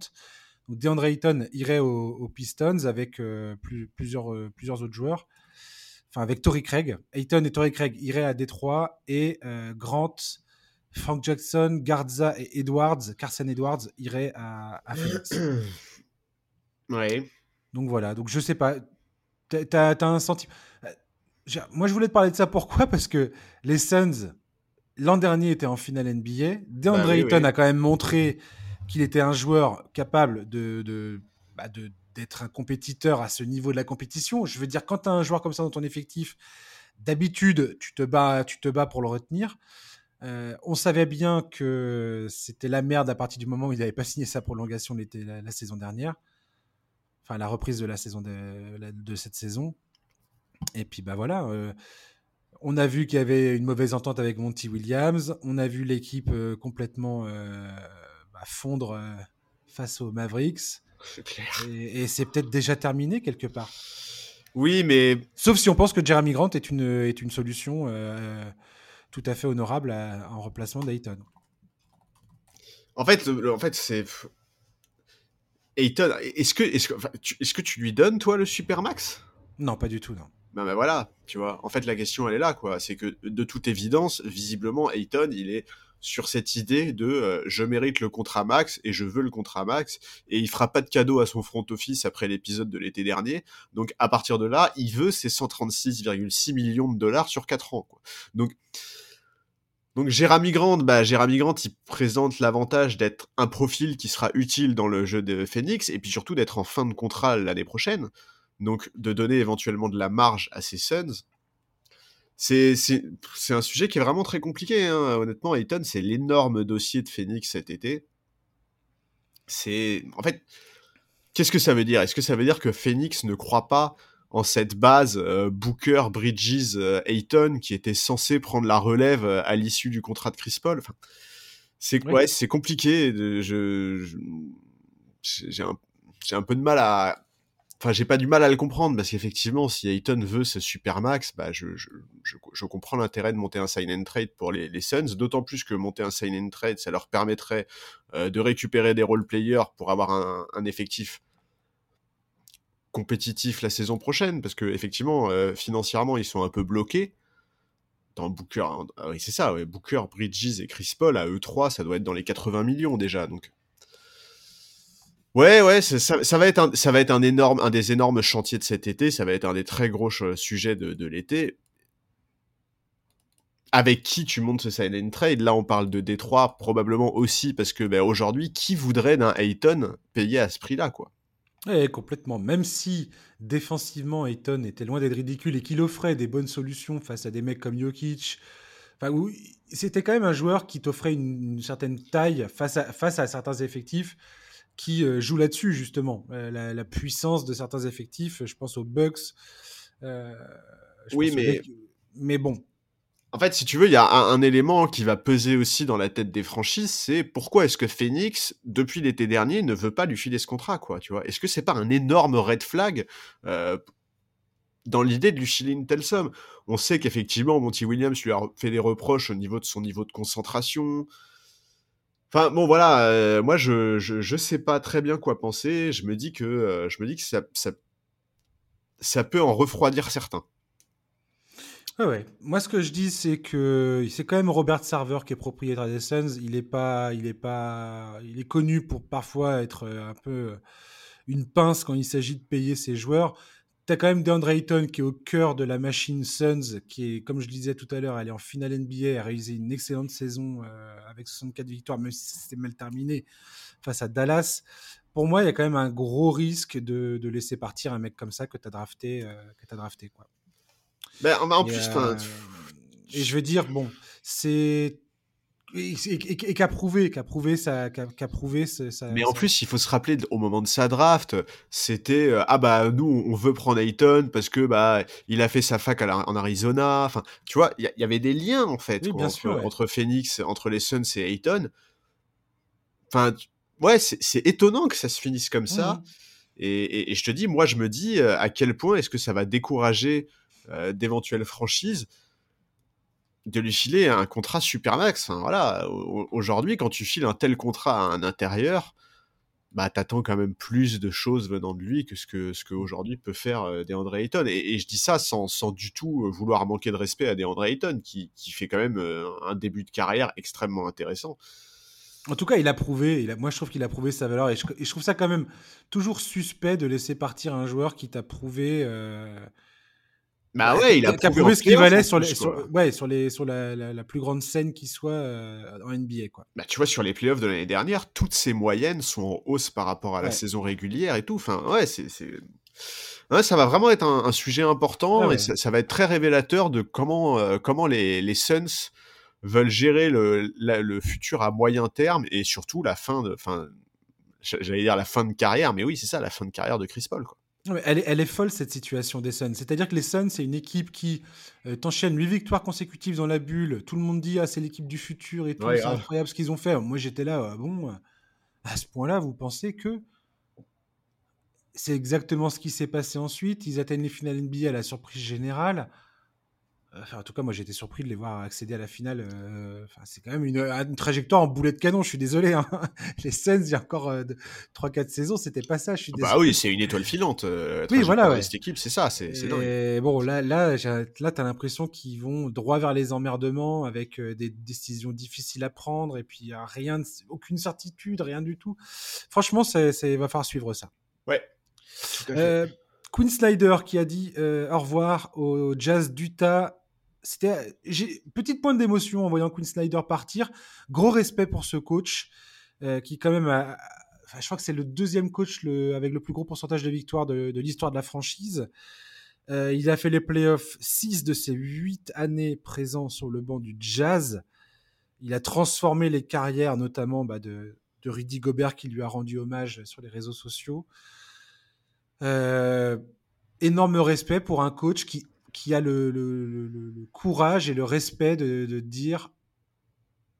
Donc DeAndre Ayton irait aux, Pistons avec euh, plusieurs, euh, plusieurs autres joueurs. Enfin, avec Tory Craig. Ayton et Tory Craig iraient à Détroit et euh, Grant, Frank Jackson, Garza et Edwards, Carson Edwards iraient à, à Phoenix. Ouais. Donc voilà. Donc je sais pas. T'as as un sentiment. Moi, je voulais te parler de ça. Pourquoi? Parce que les Suns l'an dernier était en finale NBA. DeAndre bah Ayton a quand même montré qu'il était un joueur capable de, bah, de, d'être un compétiteur à ce niveau de la compétition. Je veux dire, quand tu as un joueur comme ça dans ton effectif, d'habitude, tu te bats, tu te bats pour le retenir. Euh, on savait bien que c'était la merde à partir du moment où il n'avait pas signé sa prolongation l'été, la, saison dernière. Enfin, la reprise de la saison de, de cette saison. Et puis, bah voilà. Euh, on a vu qu'il y avait une mauvaise entente avec Monty Williams. On a vu l'équipe euh, complètement euh, bah, fondre euh, face aux Mavericks. C'est clair. Et, c'est peut-être déjà terminé quelque part. Oui, mais. Sauf si on pense que Jeremy Grant est une, est une solution tout à fait honorable en remplacement d'Ayton. En fait, en fait c'est. Ayton, est-ce que, est-ce, que, est-ce que tu lui donnes, toi, le Supermax? Non, pas du tout, non ben, voilà, tu vois. En fait, la question, elle est là, quoi. C'est que, de toute évidence, visiblement, Ayton, il est sur cette idée de euh, je mérite le contrat max et je veux le contrat max et il fera pas de cadeau à son front office après l'épisode de l'été dernier. Donc à partir de là, il veut ses 136,6 millions de dollars sur 4 ans. Quoi. Donc donc Jérémy Grant, bah Jérémy Grant, il présente l'avantage d'être un profil qui sera utile dans le jeu de Phoenix et puis surtout d'être en fin de contrat l'année prochaine donc de donner éventuellement de la marge à ces Suns. C'est, un sujet qui est vraiment très compliqué, hein. honnêtement. Ayton, c'est l'énorme dossier de Phoenix cet été. C'est. En fait, qu'est-ce que ça veut dire? Est-ce que ça veut dire que Phoenix ne croit pas en cette base euh, Booker, Bridges, euh, Ayton qui était censé prendre la relève euh, à l'issue du contrat de Chris Paul? C'est ouais, c'est compliqué. je, j'ai un, un peu de mal à enfin, j'ai pas du mal à le comprendre parce qu'effectivement, si Ayton veut ce super max, bah, je, je, je, comprends l'intérêt de monter un sign and trade pour les, Suns, d'autant plus que monter un sign and trade, ça leur permettrait euh, de récupérer des role players pour avoir un, effectif compétitif la saison prochaine, parce que effectivement, euh, financièrement, ils sont un peu bloqués. Dans Booker, ah oui, c'est ça, Booker, Bridges et Chris Paul à eux trois, ça doit être dans les 80 millions déjà, donc Ouais, ouais, ça, va être un, ça va être un énorme, un des énormes chantiers de cet été. Ça va être un des très gros sujets de, l'été. Avec qui tu montes ce and trade Là, on parle de Détroit, probablement aussi parce que ben, aujourd'hui, qui voudrait d'un Ayton payé à ce prix-là, quoi? Ouais, complètement. Même si défensivement, Ayton était loin d'être ridicule et qu'il offrait des bonnes solutions face à des mecs comme Jokic. Enfin, c'était quand même un joueur qui t'offrait une, une, certaine taille face à, face à certains effectifs qui euh, joue là-dessus, justement. Euh, la, puissance de certains effectifs, je pense aux Bucks. Euh, oui, mais... mais bon. En fait, si tu veux, il y a un, élément qui va peser aussi dans la tête des franchises, c'est pourquoi est-ce que Phoenix, depuis l'été dernier, ne veut pas lui filer ce contrat, quoi, tu vois? Est-ce que c'est pas un énorme red flag dans l'idée de lui filer une telle somme? On sait qu'effectivement, Monty Williams lui a fait des reproches au niveau de son niveau de concentration, Enfin bon voilà, euh, moi je, je, je sais pas très bien quoi penser. Je me dis que euh, je me dis que ça, ça ça peut en refroidir certains. Ouais, ouais. Moi ce que je dis c'est que c'est quand même Robert Server qui est propriétaire des Suns. Il est pas il est pas il est connu pour parfois être un peu une pince quand il s'agit de payer ses joueurs tu quand même DeAndre Ayton qui est au cœur de la machine Suns, qui est, comme je le disais tout à l'heure, elle est en finale NBA, a réalisé une excellente saison euh, avec 64 victoires, même si c'était mal terminé face à Dallas. Pour moi, il y a quand même un gros risque de, de laisser partir un mec comme ça que tu as drafté. Euh, que as drafté quoi. Ben, en plus, euh, et je veux dire, bon, c'est et, et, qu'a prouvé, qu'a prouvé ça, qu'a prouvé ça. Mais en plus, il faut se rappeler au moment de sa draft, c'était euh, ah bah nous on veut prendre Ayton parce que bah il a fait sa fac en Arizona. Enfin, tu vois, il y, avait des liens en fait entre, Phoenix, entre les Suns et Ayton. Enfin, ouais, c'est étonnant que ça se finisse comme ça. Et, je te dis, moi je me dis euh, à quel point est-ce que ça va décourager euh, d'éventuelles franchises de lui filer un contrat super max. voilà, aujourd'hui, quand tu files un tel contrat à un intérieur, bah t'attends quand même plus de choses venant de lui que ce que ce qu'aujourd'hui peut faire euh, DeAndre Ayton. Et, je dis ça sans, sans du tout euh, vouloir manquer de respect à DeAndre Ayton, qui, qui fait quand même euh, un début de carrière extrêmement intéressant. En tout cas, il a prouvé. Il a, moi, je trouve qu'il a prouvé sa valeur, et je, trouve ça quand même toujours suspect de laisser partir un joueur qui t'a prouvé. Bah ouais, il a prouvé ce qu'il valait sur, les, ouais, sur, les, sur la, la, plus grande scène qui soit euh, en NBA. Quoi. Bah, tu vois, sur les playoffs de l'année dernière, toutes ces moyennes sont en hausse par rapport à la saison régulière et tout. Enfin, ouais, c'est. Ouais, ça va vraiment être un, sujet important et ça, va être très révélateur de comment, euh, comment les, les Suns veulent gérer le, le futur à moyen terme et surtout la fin de. Fin, J'allais dire la fin de carrière, mais oui, c'est ça, la fin de carrière de Chris Paul. Quoi. Elle est, elle est, folle cette situation des Suns. C'est-à-dire que les Suns, c'est une équipe qui euh, t'enchaîne 8 victoires consécutives dans la bulle. Tout le monde dit ah c'est l'équipe du futur et tout. c'est incroyable ce qu'ils ont fait. Moi j'étais là, ah bon, à ce point-là, vous pensez que c'est exactement ce qui s'est passé ensuite? Ils atteignent les finales NBA à la surprise générale en tout cas, moi, j'ai été surpris de les voir accéder à la finale. Euh, c'est quand même une, trajectoire en boulet de canon. Je suis désolé. Hein. Les Suns, il y a encore 3-4 euh, saisons, c'était pas ça. Je suis Bah oui, c'est une étoile filante. Euh, oui, voilà. Cette équipe, c'est ça. C'est bon, là, là, là, t'as l'impression qu'ils vont droit vers les emmerdements avec des décisions difficiles à prendre et puis rien, aucune certitude, rien du tout. Franchement, ça va falloir suivre ça. Ouais. Queen Slider qui a dit au revoir au Jazz d'Utah c'était j'ai petite pointe d'émotion en voyant Quinn Snyder partir. Gros respect pour ce coach euh, qui quand même je crois que c'est le deuxième coach avec le plus gros pourcentage de victoires de, l'histoire de la franchise. Euh, il a fait les playoffs 6 de ses 8 années présents sur le banc du Jazz. Il a transformé les carrières, notamment bah, de, de Rudy Gobert qui lui a rendu hommage sur les réseaux sociaux. Euh, énorme respect pour un coach qui qui a le, le, courage et le respect de, de dire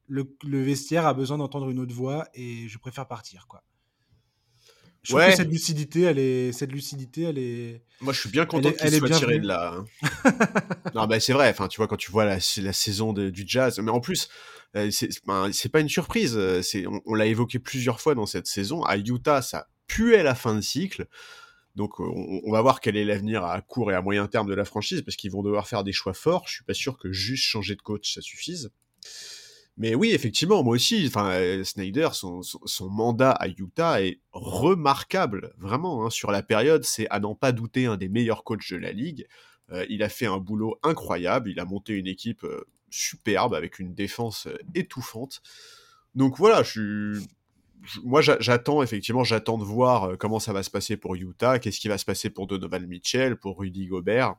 le, vestiaire a besoin d'entendre une autre voix et je préfère partir quoi. Je trouve que cette lucidité, elle est, cette lucidité, elle est. Moi, je suis bien content qu'il soit tiré de là. Hein. non, bah, c'est vrai. Enfin, tu vois, quand tu vois la, la saison du jazz, mais en plus, euh, c'est pas une surprise. Euh, on, l'a évoqué plusieurs fois dans cette saison. À Utah, ça puait la fin de cycle. Donc, on, on va voir quel est l'avenir à court et à moyen terme de la franchise, parce qu'ils vont devoir faire des choix forts. Je suis pas sûr que juste changer de coach, ça suffise. Mais oui, effectivement, moi aussi, enfin, euh, Snyder, son, mandat à Utah est remarquable, vraiment, hein, sur la période, c'est à n'en pas douter un des meilleurs coachs de la ligue. Euh, il a fait un boulot incroyable, il a monté une équipe euh, superbe avec une défense étouffante. Donc voilà, je suis moi j'attends effectivement j'attends de voir comment ça va se passer pour Utah, qu'est-ce qui va se passer pour Donovan Mitchell, pour Rudy Gobert.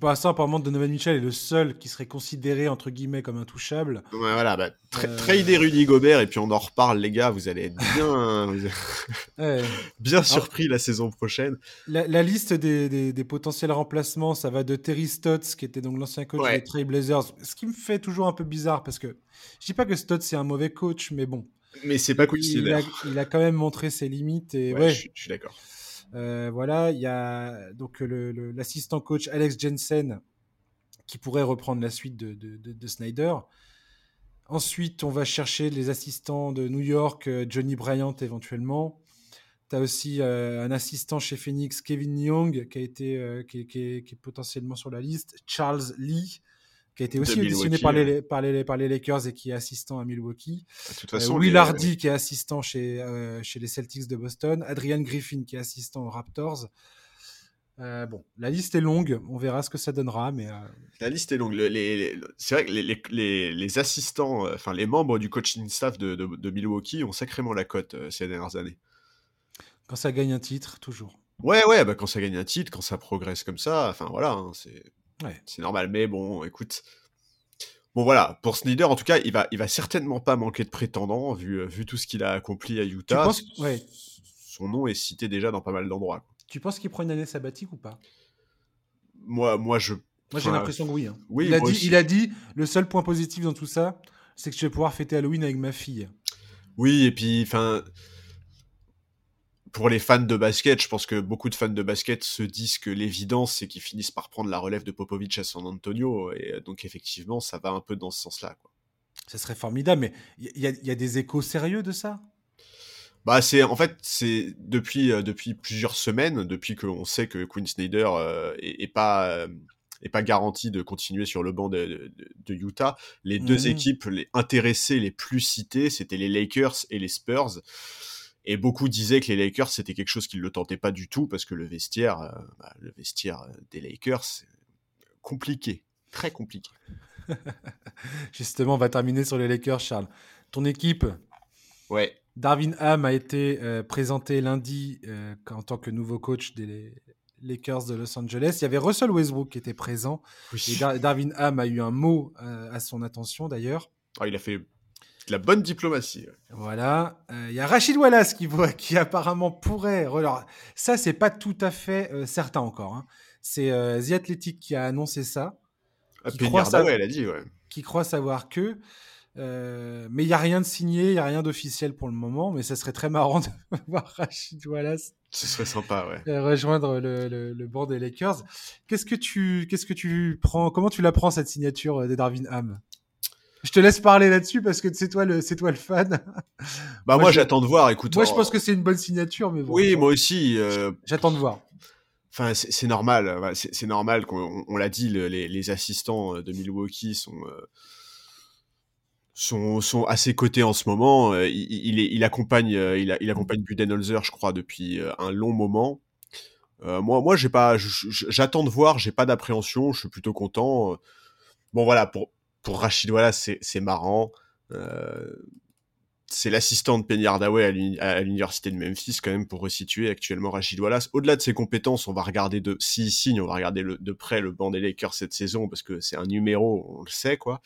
Pour l'instant, apparemment, Donovan Mitchell est le seul qui serait considéré, entre guillemets, comme intouchable. Ouais, voilà, bah, euh... trader Rudy Gobert, et puis on en reparle, les gars, vous allez être bien, bien surpris la saison prochaine. La, liste des, des, potentiels remplacements, ça va de Terry Stotts, qui était donc l'ancien coach des Trail Blazers, ce qui me fait toujours un peu bizarre, parce que je dis pas que Stotts c'est un mauvais coach, mais bon. Mais c'est pas cool. Il, a, il a quand même montré ses limites, et ouais. je suis d'accord. Euh, voilà, il y a donc l'assistant coach Alex Jensen qui pourrait reprendre la suite de, Snyder. Ensuite, on va chercher les assistants de New York, euh, Johnny Bryant éventuellement. Tu as aussi euh, un assistant chez Phoenix, Kevin Young, qui, a été, qui, est potentiellement sur la liste. Charles Lee, qui a été aussi auditionné par les, par, les, par les Lakers et qui est assistant à Milwaukee. De toute façon, euh, Will Hardy qui est assistant chez, euh, chez les Celtics de Boston. Adrian Griffin qui est assistant aux Raptors. Euh, bon, la liste est longue, on verra ce que ça donnera, mais la liste est longue. les, c'est vrai que les, les assistants, enfin les membres du coaching staff de, de, Milwaukee ont sacrément la cote ces dernières années. Quand ça gagne un titre, toujours. Ouais, ouais, bah quand ça gagne un titre, quand ça progresse comme ça, enfin voilà, hein, c'est c'est normal, mais bon, écoute. Bon voilà, pour Snyder, en tout cas, il va, il va certainement pas manquer de prétendants, vu, euh, vu tout ce qu'il a accompli à Utah. Tu penses... ouais. Son nom est cité déjà dans pas mal d'endroits. Tu penses qu'il prend une année sabbatique ou pas? Moi, moi, je. Moi, j'ai l'impression que oui, hein. oui. il, a dit, il a dit, le seul point positif dans tout ça, c'est que je vais pouvoir fêter Halloween avec ma fille. Oui, et puis, enfin, pour les fans de basket, je pense que beaucoup de fans de basket se disent que l'évidence, c'est qu'ils finissent par prendre la relève de Popovic à San Antonio. Et euh, donc, effectivement, ça va un peu dans ce sens-là. Ça serait formidable, mais il y, a des échos sérieux de ça? Bah c'est en fait c'est depuis euh, depuis plusieurs semaines depuis qu'on sait que Quinn Snyder euh, est, pas est pas garanti de continuer sur le banc de, Utah. Les deux mmh. équipes les intéressées les plus citées c'était les Lakers et les Spurs. Et beaucoup disaient que les Lakers, c'était quelque chose qui ne le tentait pas du tout parce que le vestiaire, euh, bah, le vestiaire euh, des Lakers, c'est compliqué, très compliqué. Justement, on va terminer sur les Lakers, Charles. Ton équipe, ouais. Darwin Ham a été euh, présenté lundi en tant que nouveau coach des Lakers de Los Angeles. Il y avait Russell Westbrook qui était présent. Et Darwin Ham a eu un mot à son attention d'ailleurs. Ah, il a fait la bonne diplomatie. Voilà. Il euh, y a Rachid Wallace qui, qui apparemment pourrait. Alors, ça, c'est pas tout à fait euh, certain encore. Hein. C'est euh, The Athletic qui a annoncé ça. Ah, qui, croit savoir, elle a dit, ouais. qui croit savoir que. mais il n'y a rien de signé, il n'y a rien d'officiel pour le moment, mais ça serait très marrant de voir Rachid Wallace. Ce serait sympa, ouais. Rejoindre le, le, le bord des Lakers. Qu'est-ce que tu, qu'est-ce que tu prends, comment tu la prends cette signature de Darwin Ham? Je te laisse parler là-dessus parce que c'est toi le, c'est toi le fan. Bah moi, j'attends de voir. Écoute, moi je pense que c'est une bonne signature, mais bon, oui, moi aussi. Euh, j'attends de voir. Enfin, c'est normal. C'est normal qu'on on, l'a dit. les, les, assistants de Milwaukee sont euh, sont, sont assez cotés en ce moment. Euh, il, il, il accompagne il, il accompagne Budenholzer, je crois, depuis un long moment. moi, moi, j'ai pas. J'attends de voir. J'ai pas d'appréhension. Je suis plutôt content. Bon, voilà. Pour pour Rachid Wallace, c'est marrant. Euh, c'est l'assistant de Penny Hardaway à l'université de Memphis, quand même, pour resituer actuellement Rachid Wallace. Au-delà de ses compétences, on va regarder de, s'il signe, on va regarder de près le banc des Lakers cette saison, parce que c'est un numéro, on le sait, quoi.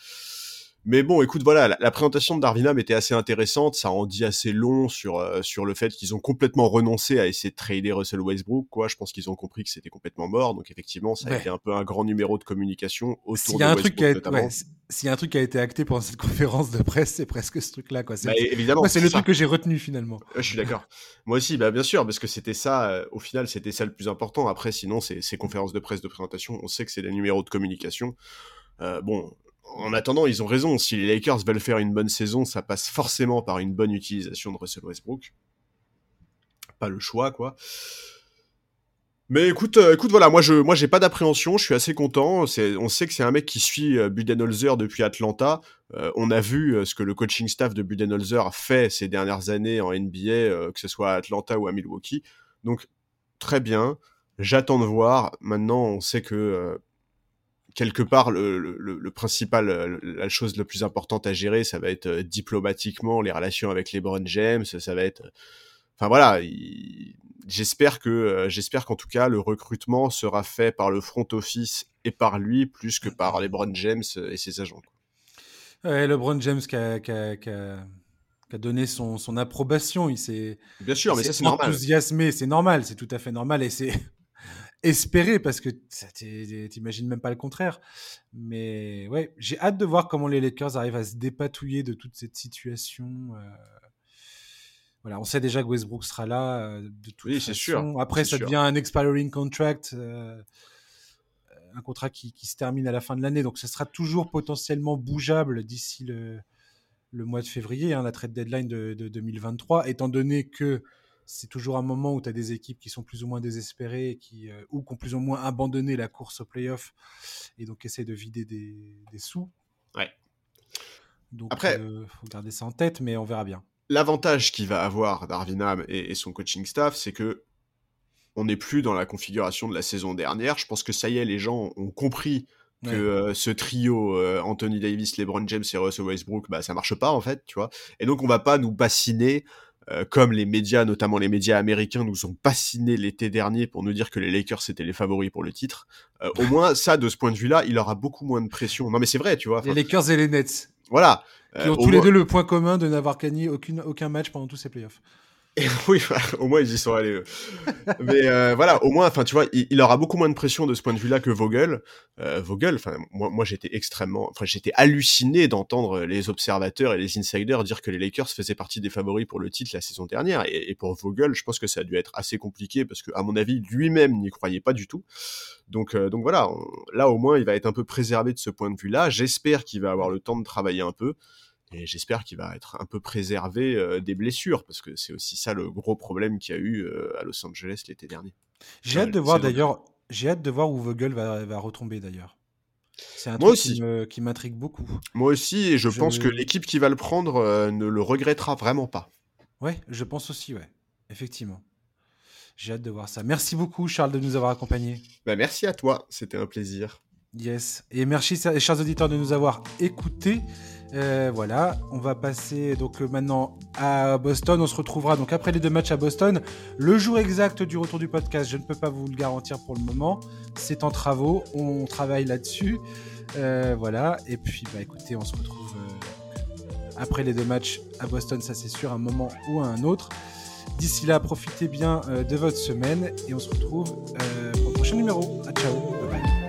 Mais bon, écoute, voilà, la, présentation de Darvinam était assez intéressante, ça en dit assez long sur, euh, sur le fait qu'ils ont complètement renoncé à essayer de trader Russell Westbrook, quoi. Je pense qu'ils ont compris que c'était complètement mort, donc effectivement, ça a été un peu un grand numéro de communication autour de un Westbrook, truc qui a été, S'il y a un truc qui a été acté pendant cette conférence de presse, c'est presque ce truc-là, quoi. C'est, bah, évidemment. c'est le truc que j'ai retenu finalement. je suis d'accord. Moi aussi, bah, bien sûr, parce que c'était ça, euh, au final, c'était ça le plus important. Après, sinon, c'est ces conférences de presse de présentation, on sait que c'est des numéros de communication. Euh, bon, en attendant, ils ont raison. Si les Lakers veulent faire une bonne saison, ça passe forcément par une bonne utilisation de Russell Westbrook. Pas le choix, quoi. Mais écoute, euh, écoute, voilà, moi je, moi j'ai pas d'appréhension, je suis assez content. On sait que c'est un mec qui suit euh, Budenholzer depuis Atlanta. Euh, on a vu ce que le coaching staff de Budenholzer a fait ces dernières années en NBA, que ce soit à Atlanta ou à Milwaukee. Donc très bien. J'attends de voir. Maintenant, on sait que quelque part, le, principal, euh, la chose la plus importante à gérer, ça va être euh, diplomatiquement les relations avec les LeBron James, ça va être, enfin voilà, j'espère que, j'espère qu'en tout cas le recrutement sera fait par le front office et par lui plus que par LeBron James et ses agents. Ouais, LeBron James qui a, qui a, donné son, son, approbation, il s'est bien sûr, mais ça c'est normal. Enthousiasmé, c'est normal, c'est tout à fait normal et c'est espérer parce que t'imagines même pas le contraire. Mais ouais, j'ai hâte de voir comment les Lakers arrivent à se dépatouiller de toute cette situation. Euh. Voilà, on sait déjà que Westbrook sera là euh, de toute oui, c'est sûr. Après, ça devient un expiring contract, euh, un contrat qui, qui, se termine à la fin de l'année, donc ça sera toujours potentiellement bougeable d'ici le, le mois de février, hein, la trade deadline de, de 2023, étant donné que c'est toujours un moment où tu as des équipes qui sont plus ou moins désespérées qui, euh, ou qui ont plus ou moins abandonné la course au playoff et donc essaient de vider des, sous. Ouais. Donc, Après, euh, faut garder ça en tête, mais on verra bien. L'avantage qu'il va avoir Darwin et, et, son coaching staff, c'est que on n'est plus dans la configuration de la saison dernière. Je pense que ça y est, les gens ont compris que euh, ce trio Anthony Davis, LeBron James et Russell Westbrook, bah ça marche pas en fait, tu vois. Et donc on va pas nous bassiner euh, comme les médias, notamment les médias américains, nous ont bassiné l'été dernier pour nous dire que les Lakers étaient les favoris pour le titre. Euh, au moins, ça, de ce point de vue-là, il aura beaucoup moins de pression. Non, mais c'est vrai, tu vois. Les Lakers et les Nets. Voilà. Qui ont euh, tous les deux le point commun de n'avoir gagné aucune, aucun match pendant tous ces playoffs. oui, au moins ils y sont allés. Mais euh, voilà, au moins, enfin, tu vois, il, aura beaucoup moins de pression de ce point de vue-là que Vogel. Euh, Vogel, enfin, moi, moi j'étais extrêmement, enfin, j'étais halluciné d'entendre les observateurs et les insiders dire que les Lakers faisaient partie des favoris pour le titre la saison dernière. Et, pour Vogel, je pense que ça a dû être assez compliqué parce que, à mon avis, lui-même n'y croyait pas du tout. Donc, euh, donc voilà, là au moins, il va être un peu préservé de ce point de vue-là. J'espère qu'il va avoir le temps de travailler un peu. Et j'espère qu'il va être un peu préservé euh, des blessures, parce que c'est aussi ça le gros problème qu'il y a eu euh, à Los Angeles l'été dernier. J'ai hâte de voir d'ailleurs, j'ai hâte de voir où Vogel va, va retomber d'ailleurs. C'est un Moi truc aussi. qui m'intrigue beaucoup. Moi aussi, et je, pense que l'équipe qui va le prendre euh, ne le regrettera vraiment pas. Ouais, je pense aussi, ouais. Effectivement. J'ai hâte de voir ça. Merci beaucoup, Charles, de nous avoir accompagnés. Bah, merci à toi, c'était un plaisir. Yes. Et merci, chers auditeurs, de nous avoir écoutés. Euh, voilà, on va passer donc euh, maintenant à Boston. On se retrouvera donc après les deux matchs à Boston. Le jour exact du retour du podcast, je ne peux pas vous le garantir pour le moment. C'est en travaux, on travaille là-dessus. Euh, voilà, et puis bah écoutez, on se retrouve après les deux matchs à Boston, ça c'est sûr, un moment ou à un autre. D'ici là, profitez bien de votre semaine et on se retrouve pour le prochain numéro. À ciao, bye bye.